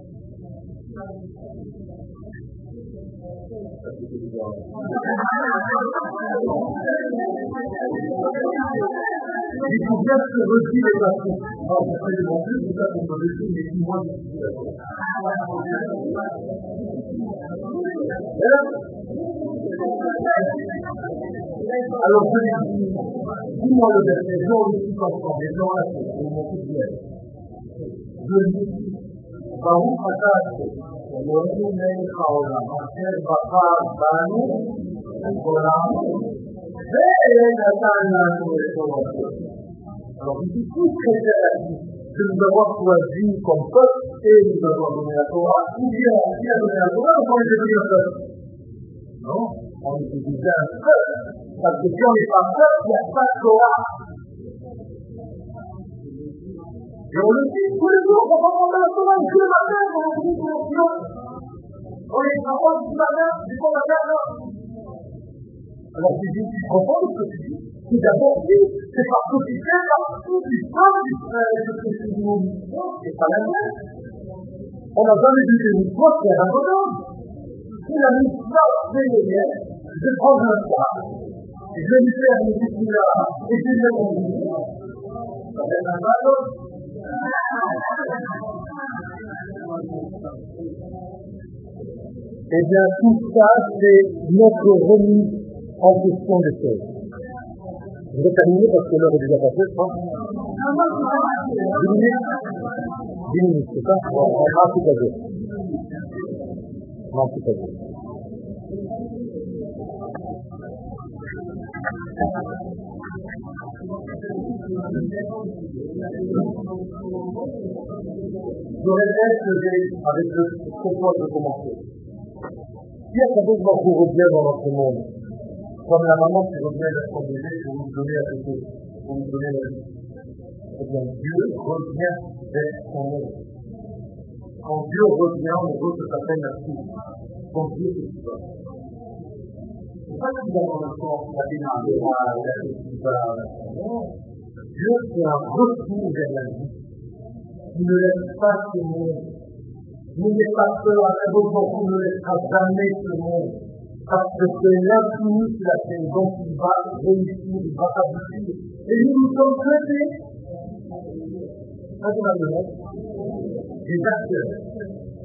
Les problèmes se redit les patrons. Alors, vous savez demander, c'est ça qu'on peut laisser, mais qui moi, je suis d'accord. Alors, je dis, dis-moi le verset, Jean le suis enfant, mais Jean l'a fait, c'est mon coup de Je dis, Baruch Atah, ومن قولا حسير بقار بانو القرآن فإن أتعنا Alors, vous tous chrétiens de nous avoir choisi comme peuple et nous avoir donné la Torah, ou bien qui a donné la Torah, on est devenu un peuple. Non, on est déjà un peuple. Parce que si on n'est pas peuple, il n'y a pas de Torah. Et on le dit tous les jours, on va prendre la Torah tous les matins, on le dit les jours. On travaille du matin, du non. Alors, comprends ce que d'abord, c'est parce que tu fais partie du peuple d'Israël que tu nous C'est pas la même. On n'a jamais vu une un bonhomme. Si la les miens, je prends un soir, je vais lui faire une là, et je mon Ça un. Eh bien, tout ça, c'est notre remise en question des choses. Je vais terminer parce que l'heure est déjà passée, je pense. 10 minutes 10 minutes, c'est ça On va tout à fait. On va tout à fait. Que j'ai, avec le propos de commencer. Quelque chose qui revient dans notre monde comme la maman qui revient à son bébé pour nous donner à côté, pour nous donner la vie. Eh bien, Dieu revient vers son monde. Quand Dieu revient, on veut que ça s'appelle la suite. Quand Dieu se. C'est pas dans le sens, la démarche, la festival. Fait un retour vers la vie. Il ne laisse pas ce monde. N'ayez pas peur, à la vôtre, il ne laissera jamais ce monde parce que c'est l'infini qui l'a fait, donc il va réussir, il va aboutir. Et nous nous sommes traités, naturellement, des acteurs.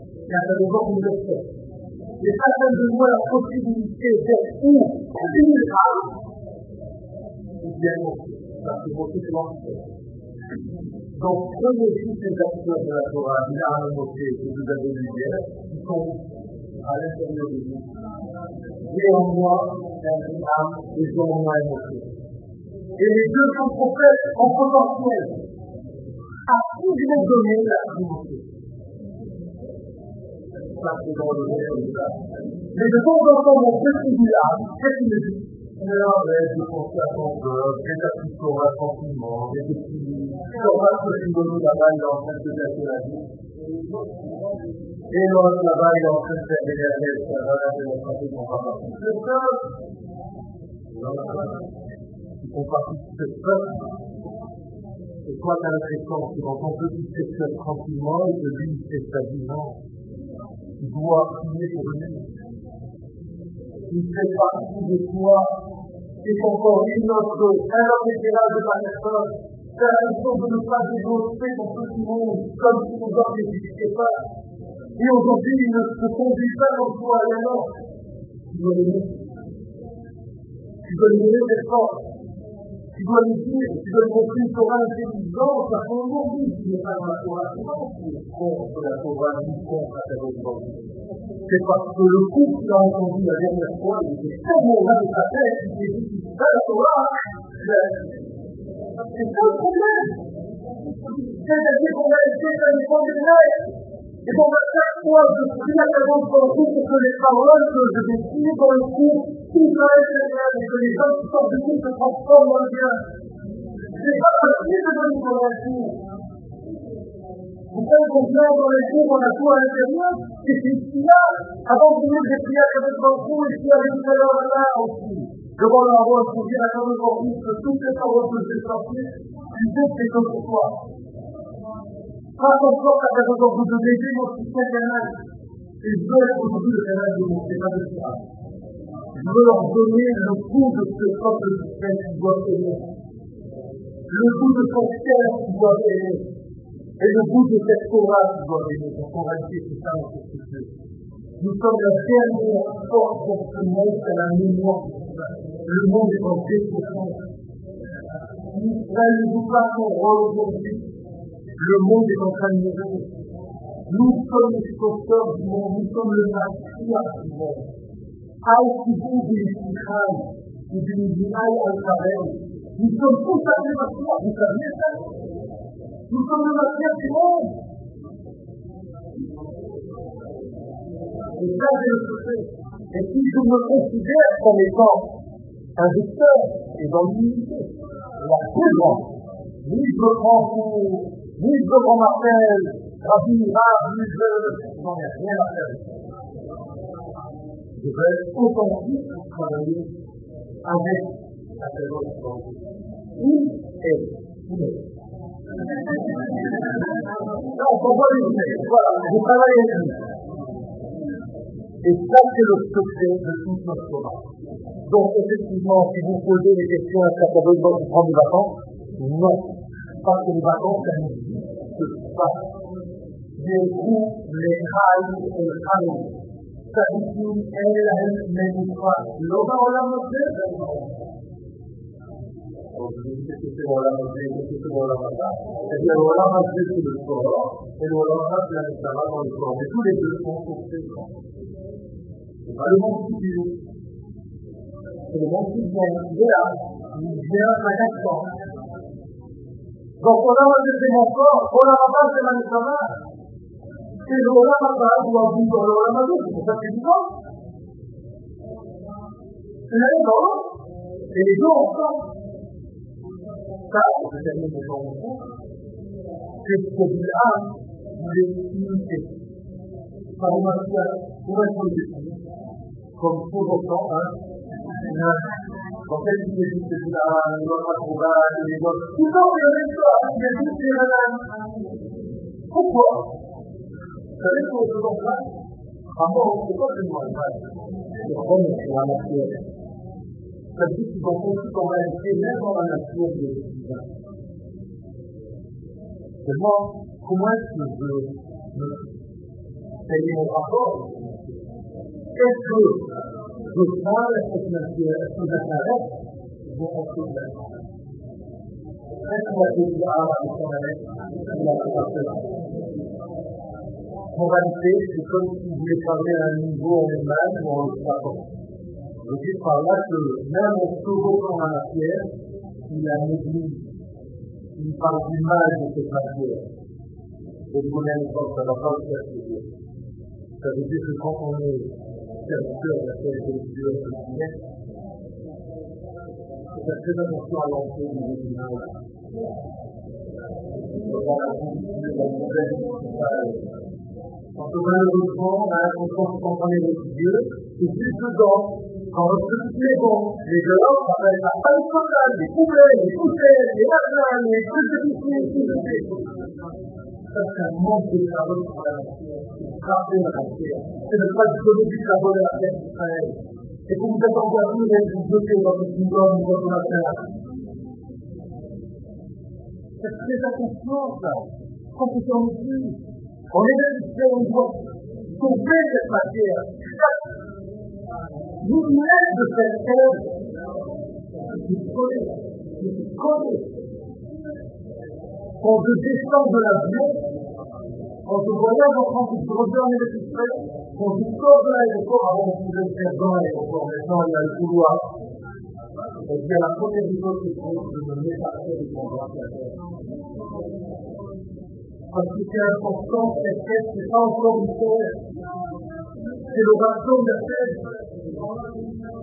Il y a des gens qui nous le font. Et ça donne de moi la possibilité d'être où il a, ou bien non, donc, tous ces acteurs de la Torah, il a mot que vous avez lu hier, qui sont à l'intérieur de vous. J'ai en moi un âme et j'ai en moi esprit. Et les deux sont prophètes en potentiel. À je vais donner la priorité Ça, c'est dans le cas. Mais de temps en temps, mon petit village, qu'est-ce qu'il me dit alors, je pensais à ton cœur, j'ai ta petite Torah tranquillement, j'ai des petits Torah que tu donnes là-bas, il est en train de la vie. Et l'autre là-bas, en train de faire des ça va, la santé de mon papa. qui font partie de ce peuple. Et toi, tu as l'impression que dans petit tranquillement, et que c'est sa. Tu dois prier pour lui. Il fait partie de toi. de concorrer nós dois. Era obrigado de questão. Será que todos os pais do tempo do mundo, tanto os homens de esquecer, e os ouvinhos que convidaram sua alemã, que dominou a escola, Tu dois. Tu lui dire, tu dois lui montrer une Torah intelligente, parce qu'aujourd'hui, tu n'es pas dans la Torah, non, tu es contre la Torah, ni contre la Torah. C'est parce que le coup tu as entendu la dernière fois, il était tellement là de ta tête, il s'est dit, ça la Torah, c'est ça le problème. C'est-à-dire qu'on a été dans les condamnés. Et donc, à chaque fois, je prie à le pour que les paroles que je dire dans le cours, est génial, et que les gens qui cours se transforment dans bien. C'est pas possible de donner dans le cours. Vous savez vient dans les cours, on a tout à l'intérieur, et c'est ici là. Avant de venir, j'ai prié à cours, et puis avec tout à l'heure là aussi. Devant la roi, pour dire à le cours que toutes les que j'ai sorties, l'idée c'est que pour. Pas encore à la raison de l'aider mon système canal. Et je veux être aujourd'hui le canal de mon pas de. Je veux leur donner le goût de ce propre système qui doit aimer. Le goût de son cœur qui doit aimer. Et le goût de cette Torah qui doit aimer. Donc en ça notre. Nous sommes la dernière force pour ce monde à la mémoire. Le monde est en destruction. N'allez-vous pas son rôle aujourd'hui le monde est en train de mourir. Nous sommes les sauveurs du monde, nous sommes le matriarche du monde. Aïkibou Bilishikhan, ou Bilishikhan al Nous sommes tous à des matriarches, vous savez ça Nous sommes le matriarche du monde. Et ça, c'est le secret. Et si je me considère comme étant un vecteur et dans l'unité, la grande, oui, je me prends pour Vive qu'on m'appelle Rabbi Rav, je n'en ai rien à faire. je vais compenser pour travailler avec la présence Ou elle, ou elle. Non, on ne pas les faire. Voilà, je travaille avec lui. Et ça, c'est le secret de tout notre combat. Donc, effectivement, si vous posez des questions à ça peut être de prendre des vacances, non. Parce que les vacances, ça n'existe pas. Les roues, les rails, les rails. Sabichim Elahem Menishma. Lo va a olam Moshe. El olam Moshe c'est le Torah, le c'est la le C'est le. C'est le c'est c'est la Tirolama saati waa buurolama dukkufattiliko. Lego eli tuossa saati se niin kuin Keskustelaan yhdessä Parumassa huvaisuudessa. Kompuurossa on Kokeilin tietysti sitä ruokakuvaa, niin kuin, mitä on jo nyt taas, ja sitten vielä kukua sarinkoodubaa ambao ubaimaaaaanasia kabikibakubaanasia Seulement, comment tu veux me payer mon rapport Qu'est-ce que je parle à cette matière Est-ce que j'arrête Bon, on se fait. Est-ce qu'on va dire à la personne Moralité, c'est comme si vous voulez parler à un niveau animal ou en. Je dis par là que même en provoquant la matière, il a néglige, il parle du mal de cette matière. Et n'aimez pas, ça ne va pas le faire Ça veut dire que quand on est serviteur de la terre de Dieu très attention à l'entrée du musulman. Dans la de la nouvelle Parce que malheureusement, on a l'impression qu'on connaît notre Dieu, et juste dedans, dans notre petite maison, les dehors, ça va être la salle totale, les poubelles, les poussières, les matelas, les trucs de piscine, tout ce Ça, c'est un manque de travail pour la nature. Garder la nature. C'est ne pas donner du travail à la terre d'Israël. Et que vous êtes en voiture et vous bloquez votre kingdom ou votre national. Faites très attention, ça. Quand en ici, on est là, on doit sauver cette matière. Vous êtes de cette terre. Vous connaissez. Vous connaissez. Quand je descends de l'avion, quand je voyage en France, je reviens en Égypte, quand je sors de l'aéroport, avant de pouvait faire dans l'aéroport, maintenant il y a le couloir, et bien la première chose que je je. parce que important cette fête, c'est pas encore une fête. C'est l'oration de la fête.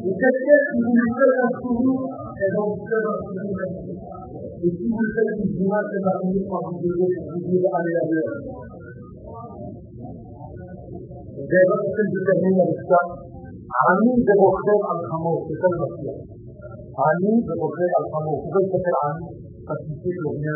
Et cette fête, si vous le faites un sourire, elle en fait un sourire. Et si vous le faites une joie, c'est la première fois que vous devez vous dire allez à l'heure. زي ما كنت بتعمل بالظبط عاملين زي بوكسات على الخمور في كل مكان عاملين زي بوكسات على الخمور في كل مكان عاملين بس نسيت الاغنيه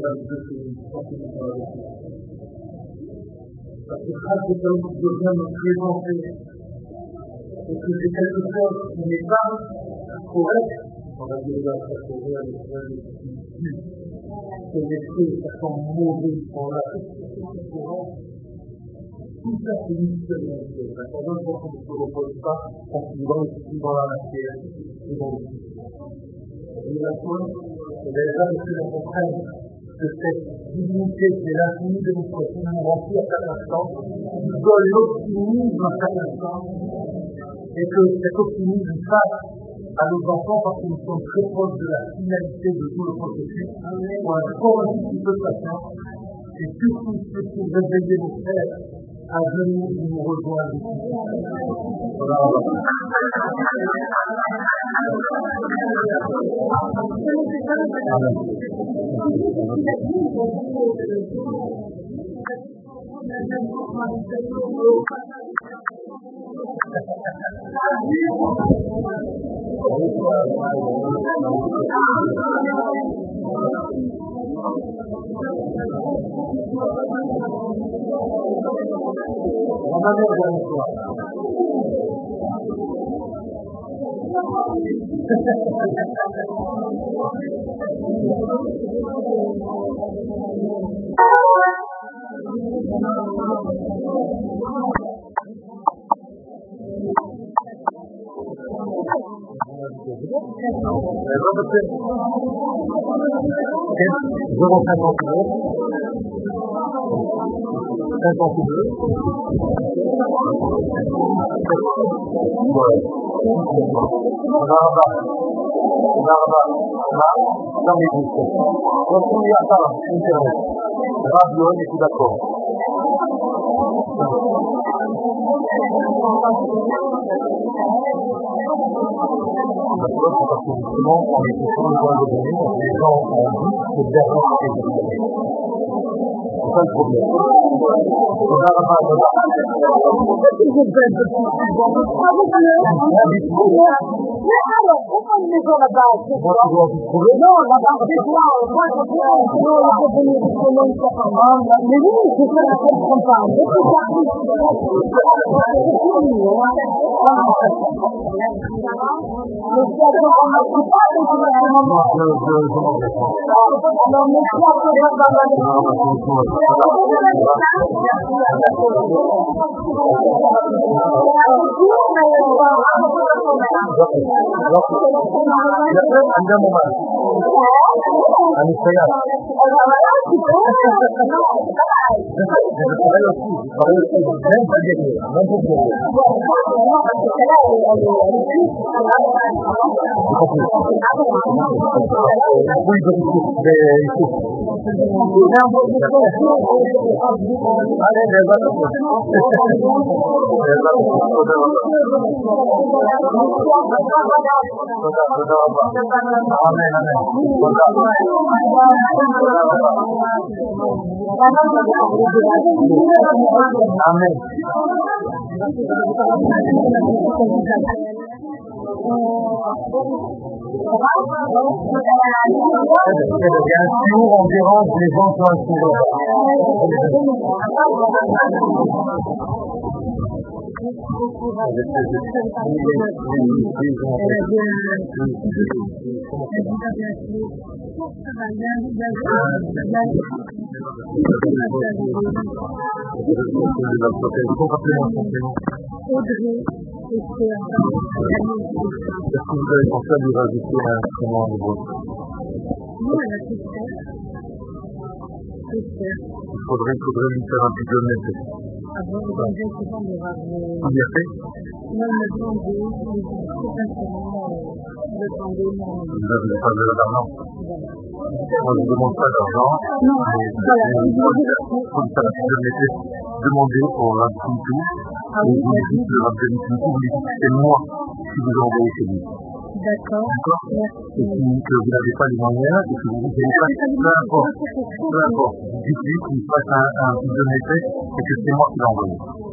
la vie de celui Parce que grâce à l'homme qui devient me présenter, et que c'est quelque chose qui n'est pas correct, on va dire là, ça pourrait aller faire des que choses qui sont mauvais sont là, tout ça c'est une seule chose. La fois qu'on ne se repose pas, voit aussi dans la matière et dans le Et la c'est déjà que l'on comprenne que cette dignité qui est l'infini de notre vie nous remplit à chaque instant, nous donne l'optimisme à chaque instant, et que cet optimisme fasse à nos enfants parce que nous sommes très proches de la finalité de tout le processus, pour un petit peu de patience, et surtout surtout réveiller nos frères addinu Thank you. ومن يقدر يسوع Robertson, 0,59 en écoutant les gens ont dit que derrière C'est ça le problème. Mais alors, pourquoi une maison là-bas Moi, tu dois vous trouver Non, là-bas, c'est toi. Moi, je viens, sinon, il faut venir jusqu'au nom de ta femme. Mais oui, c'est ça la seule campagne. C'est tout ça. Non, عندما عن السيارة अरे रिजल्ट हमें Toujours en dérange, les gens sont assurés. Audrey Est-ce que vous avez pensé à lui rajouter un instrument nouveau Voilà, c'est ça. Il faudrait, il faudrait lui faire un petit jeu Ah bon, vous avez souvent des ragots. Vous y avez Non, le bandé, c'est un instrument, le bandé, non. Vous avez pas de la barre, non Je ne demande pas d'argent, mais comme ça. Jamais été demandé pour Rab et vous me dites le vous que c'est moi qui vous ai envoyé chez. D'accord. D'accord Et puis que vous n'avez pas les moyens, et que vous n'avez pas, peu importe, peu importe, dites-lui fasse un, un, un, un, un, un, un, un, un,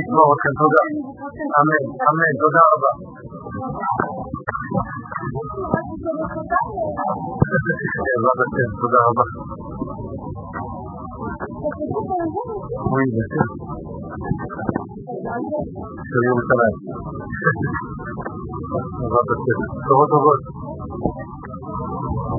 ישמור אתכם, תודה. אמן, אמן, תודה רבה. בעזרת השם, תודה רבה. Oui, bien sûr. Sur ירושלים. בעזרת השם. בשורות טובות.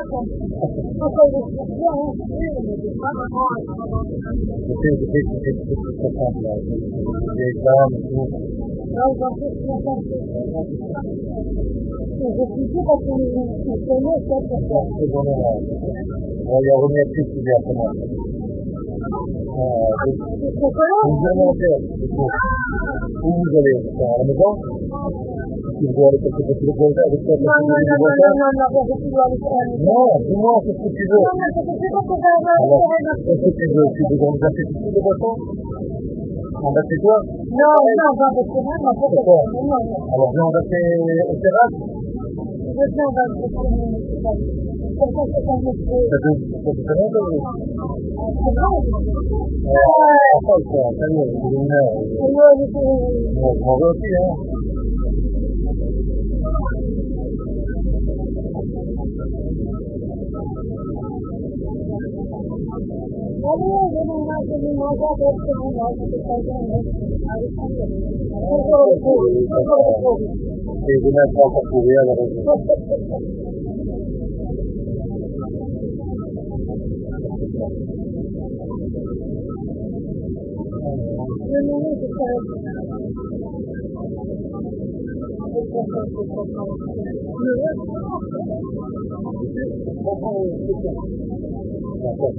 Il y a remis à plus directement. Vous allez en faire, où vous allez à la maison igualita que você conta, você não, não, não, não, não, não, você igualita. Não, não, você igualita. Não, você igualita. Você igualita, digamos, você igualita. On va chez toi Non, non, on va chez moi, mais pourquoi Non, non. Alors, viens, on va chez Terrasse Je viens, on va chez Terrasse. Ça te fait longtemps C'est bon Ouais, ça y est, c'est une heure. Ouais, je suis... Bon, on va aussi, hein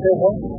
Gracias.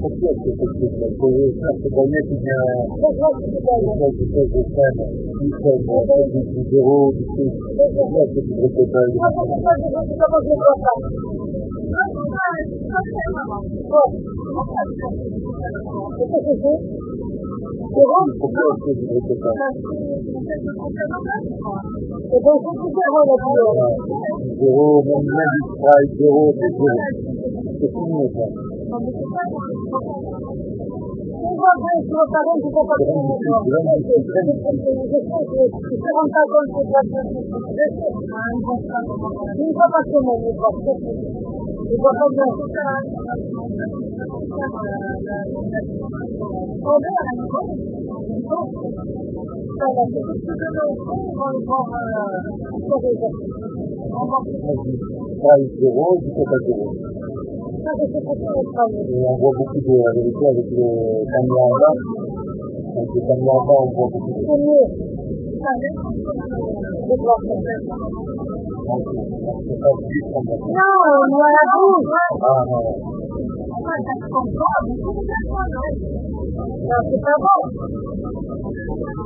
поддержку каких-то, то есть наши пометники сами, и сами, и бюро, и все, знаете, как это... Бюро, бюро, бюро, бюро. Traz de longe, de longe. On voit beaucoup de la vérité avec le camion en bas. Avec le camion en bas, on voit beaucoup de pas plus comme ça. Ah, non, non. C'est bon. Pas la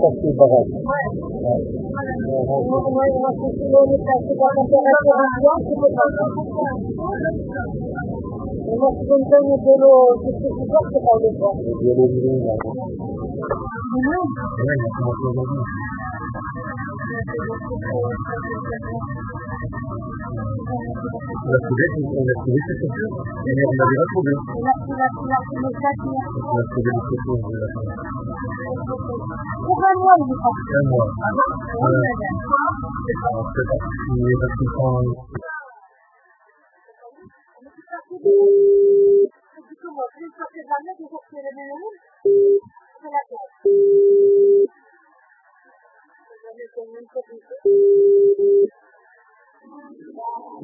taxi bagage Thank you. Je je. On a trouvé, on a trouvé cette chaussure, mais on l'avait pas trouvé. On a trouvé les chaussures, on les a trouvées. Un mois. Ouais. Alors, c'est parti, parce qu'il prend...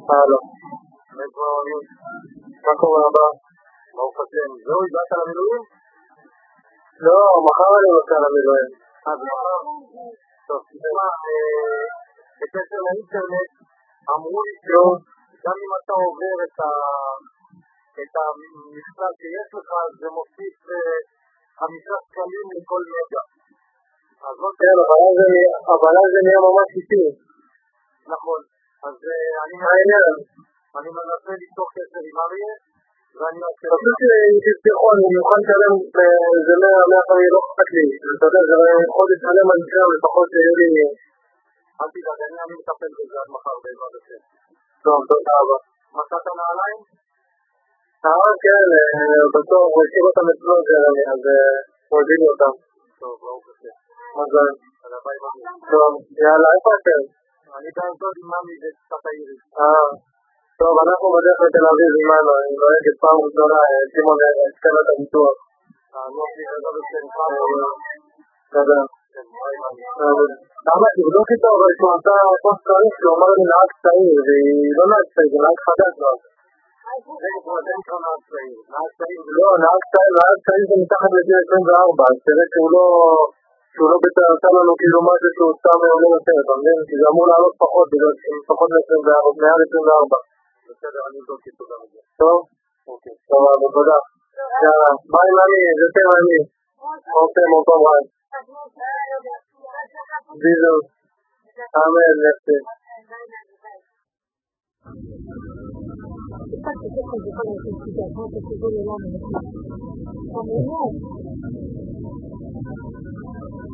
הלאה. מה קורה הבא? ברוך השם. זהו, הגעת למילואים? לא, מחר אני נוסע למילואים. אז מחר? טוב, תשמע, אה, בקשר לאינטרנט, אמרו לי שגם אם אתה עובר את ה- את המכסה שיש לך, זה מוסיף אה, חמישה שקלים לכל מגה. אז לא כן, אבל אז זה נהיה ממש איטי. נכון. אז אה, אני מנסה ליצור קשר עם אריה, ואני אעשה פשוט שתפתחו, אני מוכן לשלם, אה, זה 100, 150, לא אכפת לי. אתה יודע, זה חודש שלם אני שם, לפחות שיהיה לי... אל תדאג, אני מטפל בזה עד מחר בעזרת השם. טוב, תודה רבה. מצאת נעליים? אה, כן, אה, בסוף הוא השאיר אותם אצלו, אז אה, הוא הביא לי אותם. טוב, ברוך השם. מזל. טוב, יאללה, איפה אתם? אני באשדוד עם ממי וקצת העירי. אה, טוב, אנחנו בדרך לתל אביב עם מנו, אני נוהג את פעם ראשונה, אה, סימון, אה, הסכם את הביטוח. אה. האמת, תבדוק איתו, אבל שהוא עשה פוסט חריף, שהוא אמר לי נהג צעיר, והיא לא נהג צעיר, זה נהג חדש. לא, נהג צעיר זה מתחת לגיל 24, אז תראה שהוא לא... שהוא לא עושה לנו כאילו משהו שהוא סתם עולה לסרט, אתה מבין? כי זה אמור לעלות פחות, בגלל שהם פחות מ-24, מעל 24. בסדר, אני אבדוק איתו גם את זה. טוב? אוקיי. טוב, תודה. יאללה, ביי מאמי, זה כן מאמי. אוקיי, מקום רב. Bisous. Amen, merci. C'est pas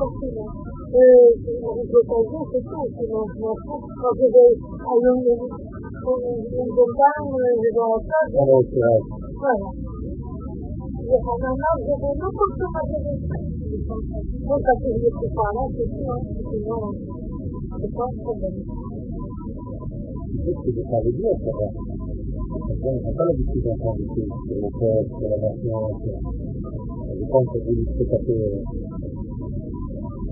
próximo, detallistas próximos,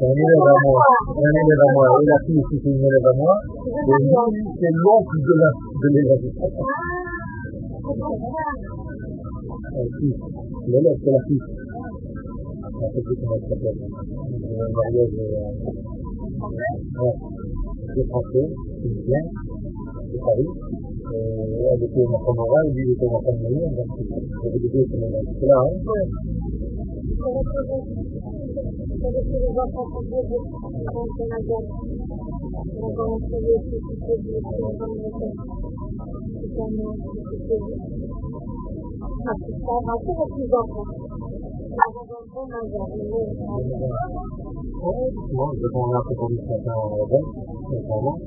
un élève à moi. Un élève à moi. Et la fille aussi, c'est une élève à moi. Et lui, c'est l'oncle de la- de l'élève. Fils. L'élève, c'est la fille. Je ne sais plus comment elle s'appelle. Un mariage... Euh... Français, bien, de Paris. Euh, elle était ma femme orale, lui il était ma femme moyenne, donc des deux m'ont C'est là, hein Justement, je vais un peu pour ce matin la banque, notamment.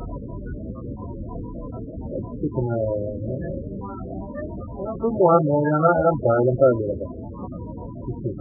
C'est comme... Euh... Un peu moins, mais il y en a, elle n'aime pas, elle n'aime pas aller là-bas. C'est sûr.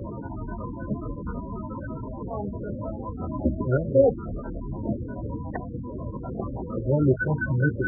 ذلك مثل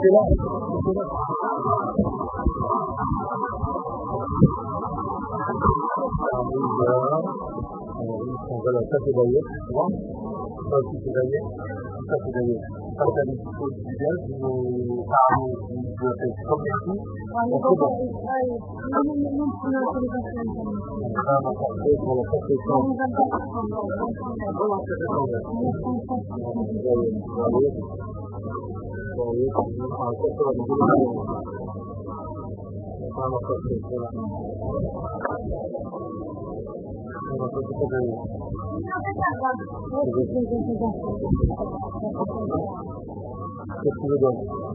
les C'était là, c'était là. Voilà, ça c'est d'ailleurs, tu vois. Ça aussi c'est d'ailleurs. Ça c'est d'ailleurs. Ça c'est un petit peu idéal, vous parlez de comme ici. Donc c'est bon. Ça va passer pour la perfection. Voilà, c'est bon. ของของความเชื่อตัวที่ไม่ได้ความประสบการณ์ความประสบการณ์คือคือเดิม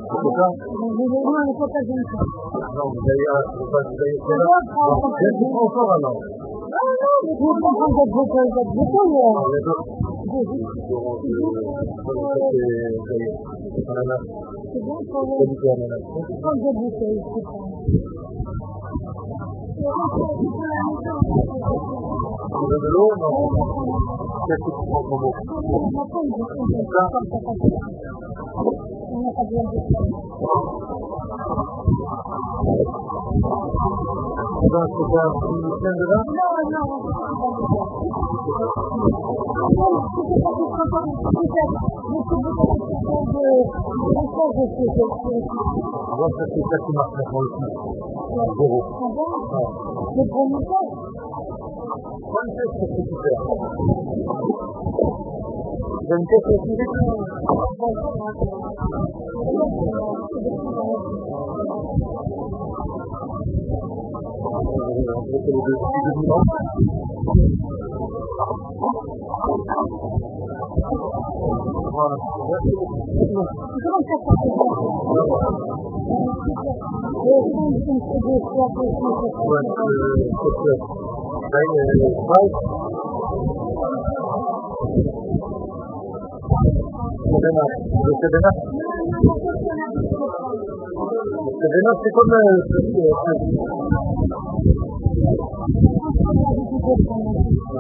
คือก็ไม่ได้ว่าจะเป็นยังไงเราได้อ่ะเราได้คือเราได้ที่เขาสอนเราเราได้ที่เขาสอนเรา je Tu viens de veux une demi-minute Non, Tu t'achètes, tu veux faire non, non, non. C'est toi qui paye. Je sais. Alors dis-moi pourquoi. Et Vamos fazer qui vídeo. secondo me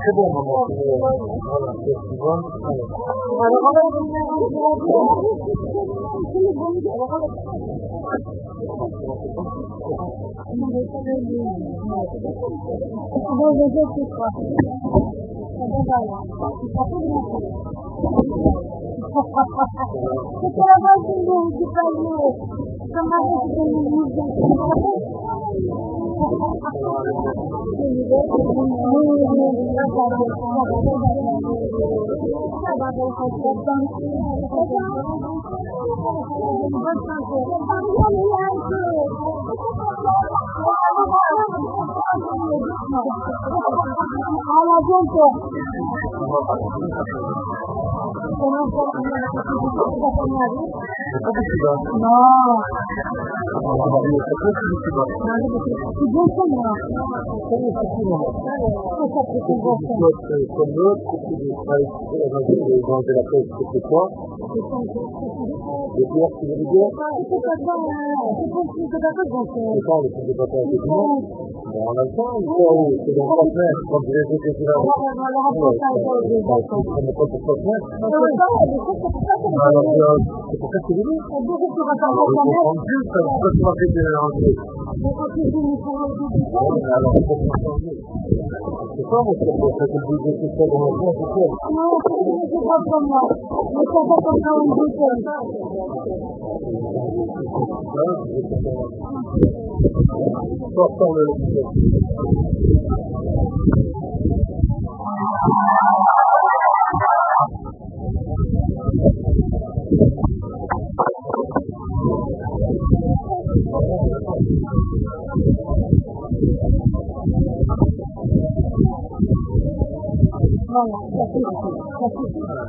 C'est bon, maman. Voilà, tu vois. Thank you. a la gente Non. Alors, Somos propuestas del budget que está como No, se transforma. No se transforma en budget. Transforma en budget. Non, non, non,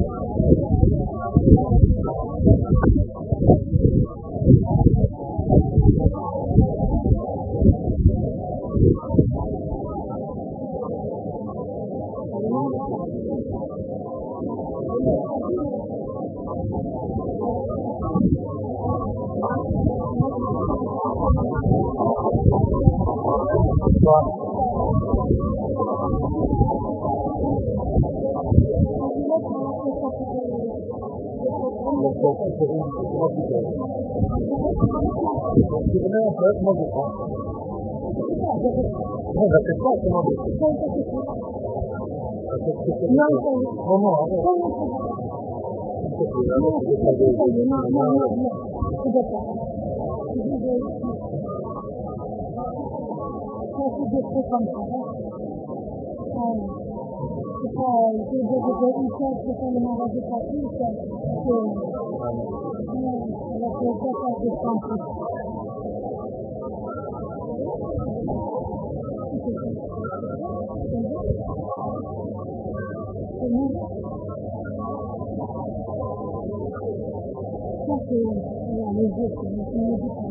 waa beaucoup de trucs comme ça. C'est pas des jeux une seule, c'est pas le de Patrick, c'est avec le papa de Francis. Ça, c'est la musique, la.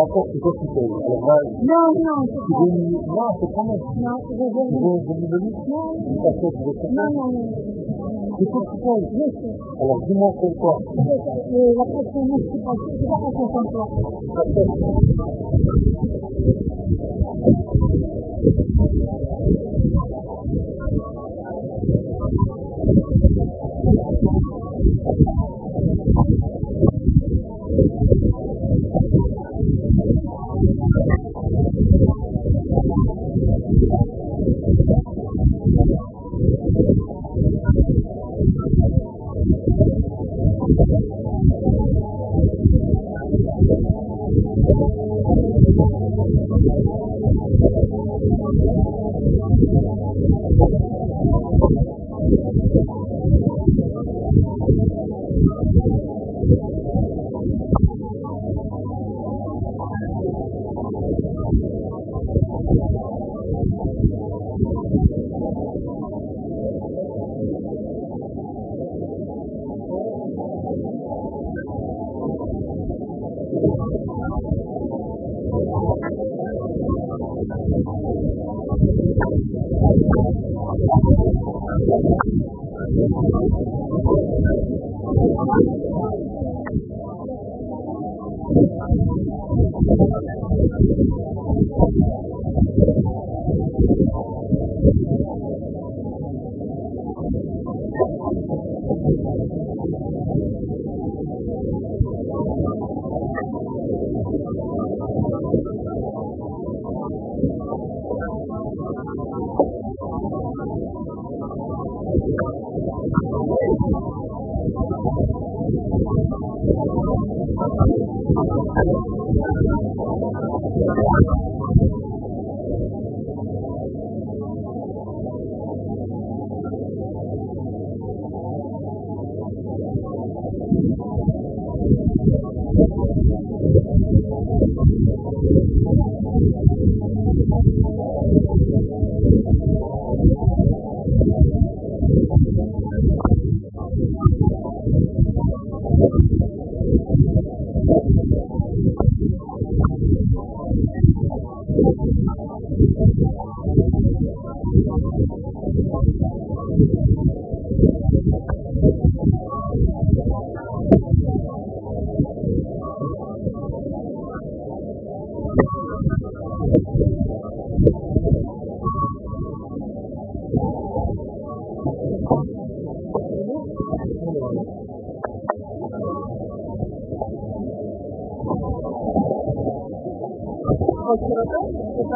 La porte est occupée. Alors là, non, non, c'est pas. Non, c'est quand même. Non, je vais venir. Vous me donnez Non, non, non. C'est occupé. Je sais. Alors dis-moi pourquoi. La porte est occupée. Je ne sais pas pourquoi.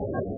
Gracias.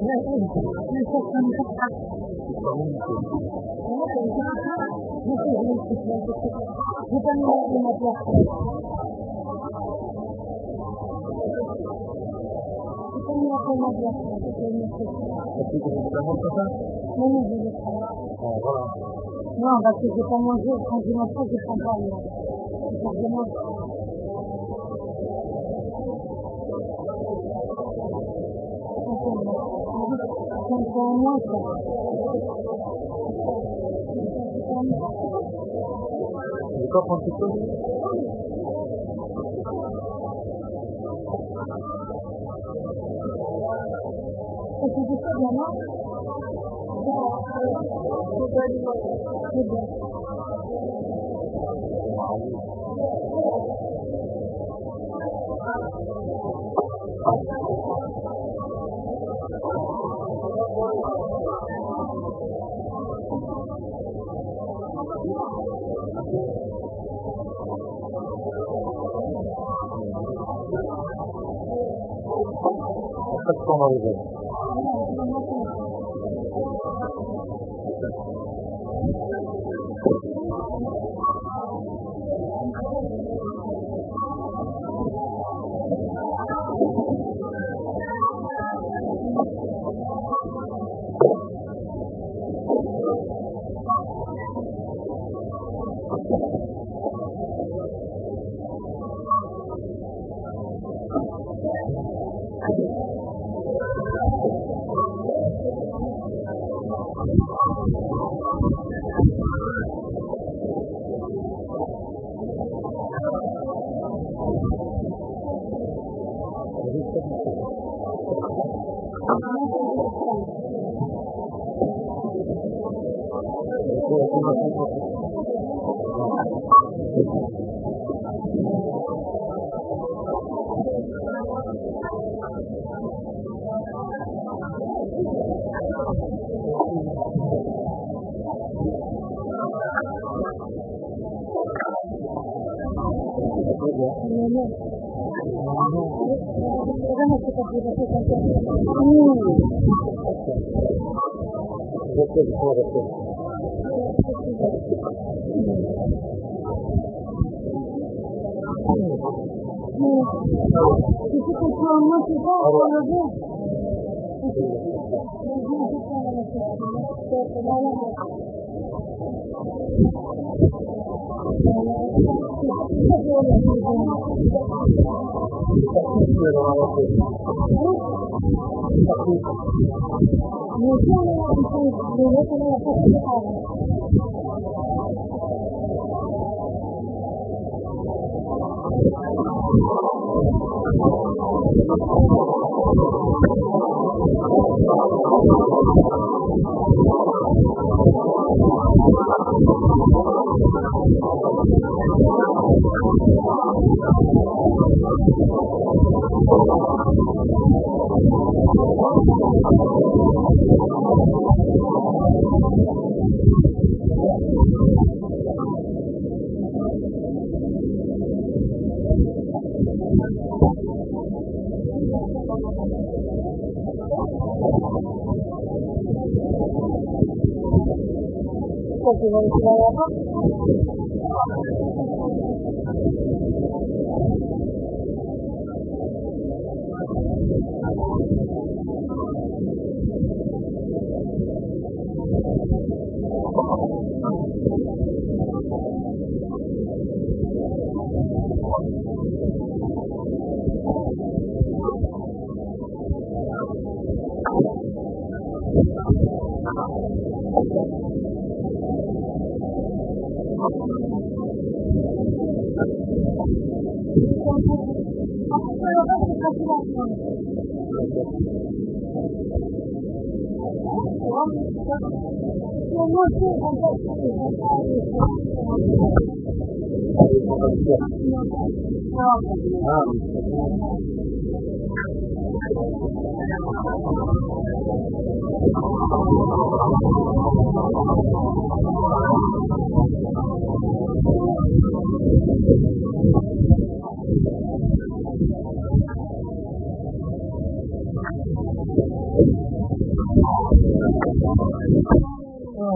Non, parce que j'ai pas mangé, quand j'ai mangé, j'ai pas mangé. Thank you. Tartamusa. Le corps en その部分。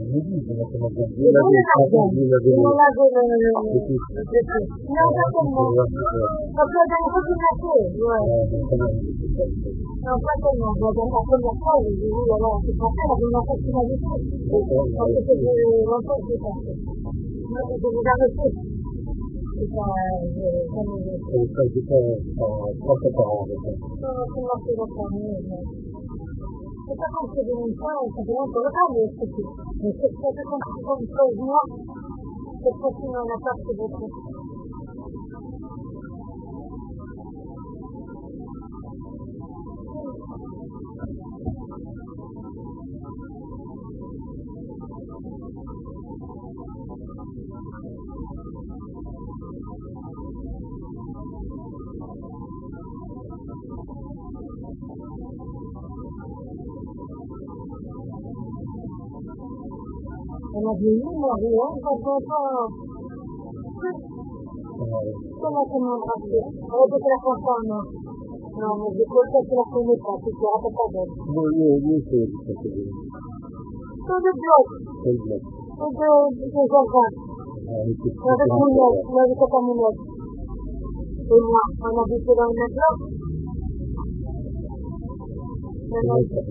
Не видно, это могу делать, как он делает. Я не могу. il pregiudice forte provoca. Sono assolutamente questa conseguenza è molto locale. mas nenhum avião passou para... Como é que não passou? Eu vou transportar, não. Não, mas depois eu transformo o papo, que ela está dentro. Não, eu não sei o que está fazendo. Tudo bloco. Tudo bloco. Tudo desenvolvido. Ah, eu estou... Mas eu estou mulher, mas eu estou com a mulher. Uma, uma vitória no bloco. Gracias.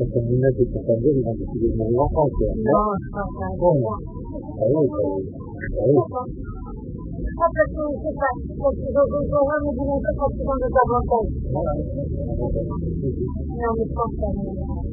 التمرينات التقدمها بتجي من الوقت يعني عيب عيب حتى تكون كفا تكون مجنون كفا تكون مجنون كفا نعم تفضل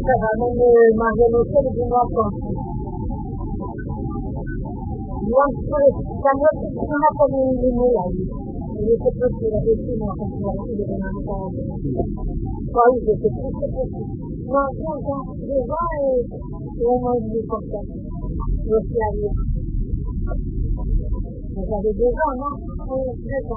Cerrando más de los que no pues también una comunidad y eso pues que sí no consideraba que era una cual de que no no no llegó es uno de mis contactos los que había o sea de llegó no fue eso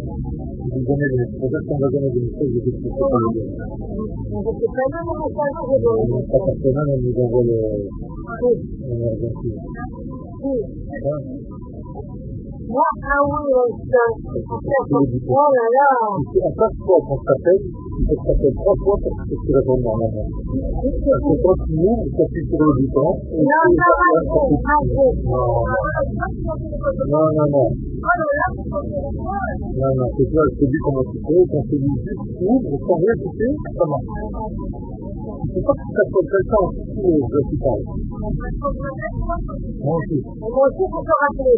Esta semana me devuelve en Argentina waxa wanaagsan oonaya asasoo fakatay fakatay qofkoo takfira manaha qof muu takfiradiisa no no no non, non, c'est toi, je te dis comment tu fais, quand tu dis juste tout, et quand rien tu fais, ça marche. C'est pas que ça soit quelqu'un en dessous, je suis pas. Moi aussi. Moi aussi, faut te rappeler.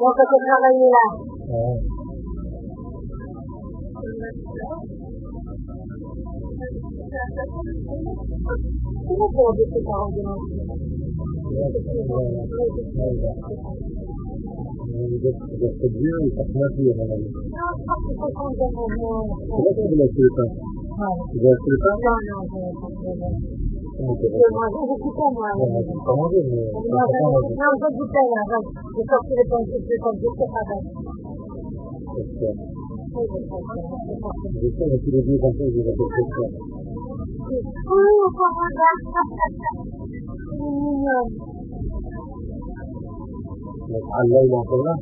Mwen se te travaye la. Como pode esse carro de novo? Decidiu e está com a vida, né? Não, só que está com a vida. Como é que ele vai escritar? Vai escritar? Não, não, não. Mas eu vou ficar mais. Está muito bem. Não, vou ficar mais. Eu só queria que a gente se convite para علي ما قلنا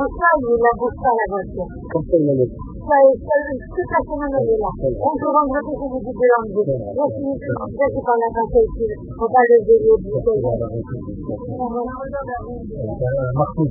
بصلي لا بصلي بس كم سنة لك؟ ست سنين لله كنت vendredi je vous dis de l'anglais je suis je suis dans la faculté on parle de l'eau du مخفوض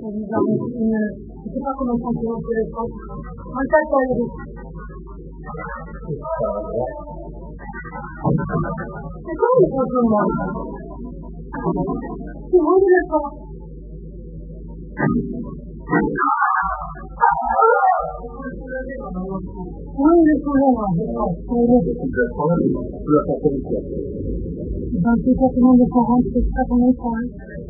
digamos, se va a comenzar a hacer esto. ¿Cuánta sangre? ¿Qué es lo que se llama? ¿Qué es lo que se llama? そういうことなんですか。そういうことなんですか。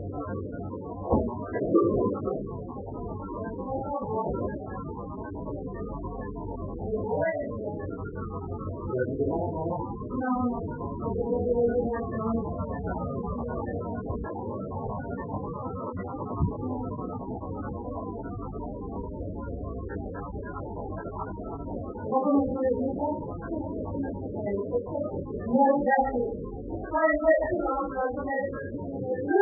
more effective. My question on transformation. No!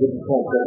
de son cœur.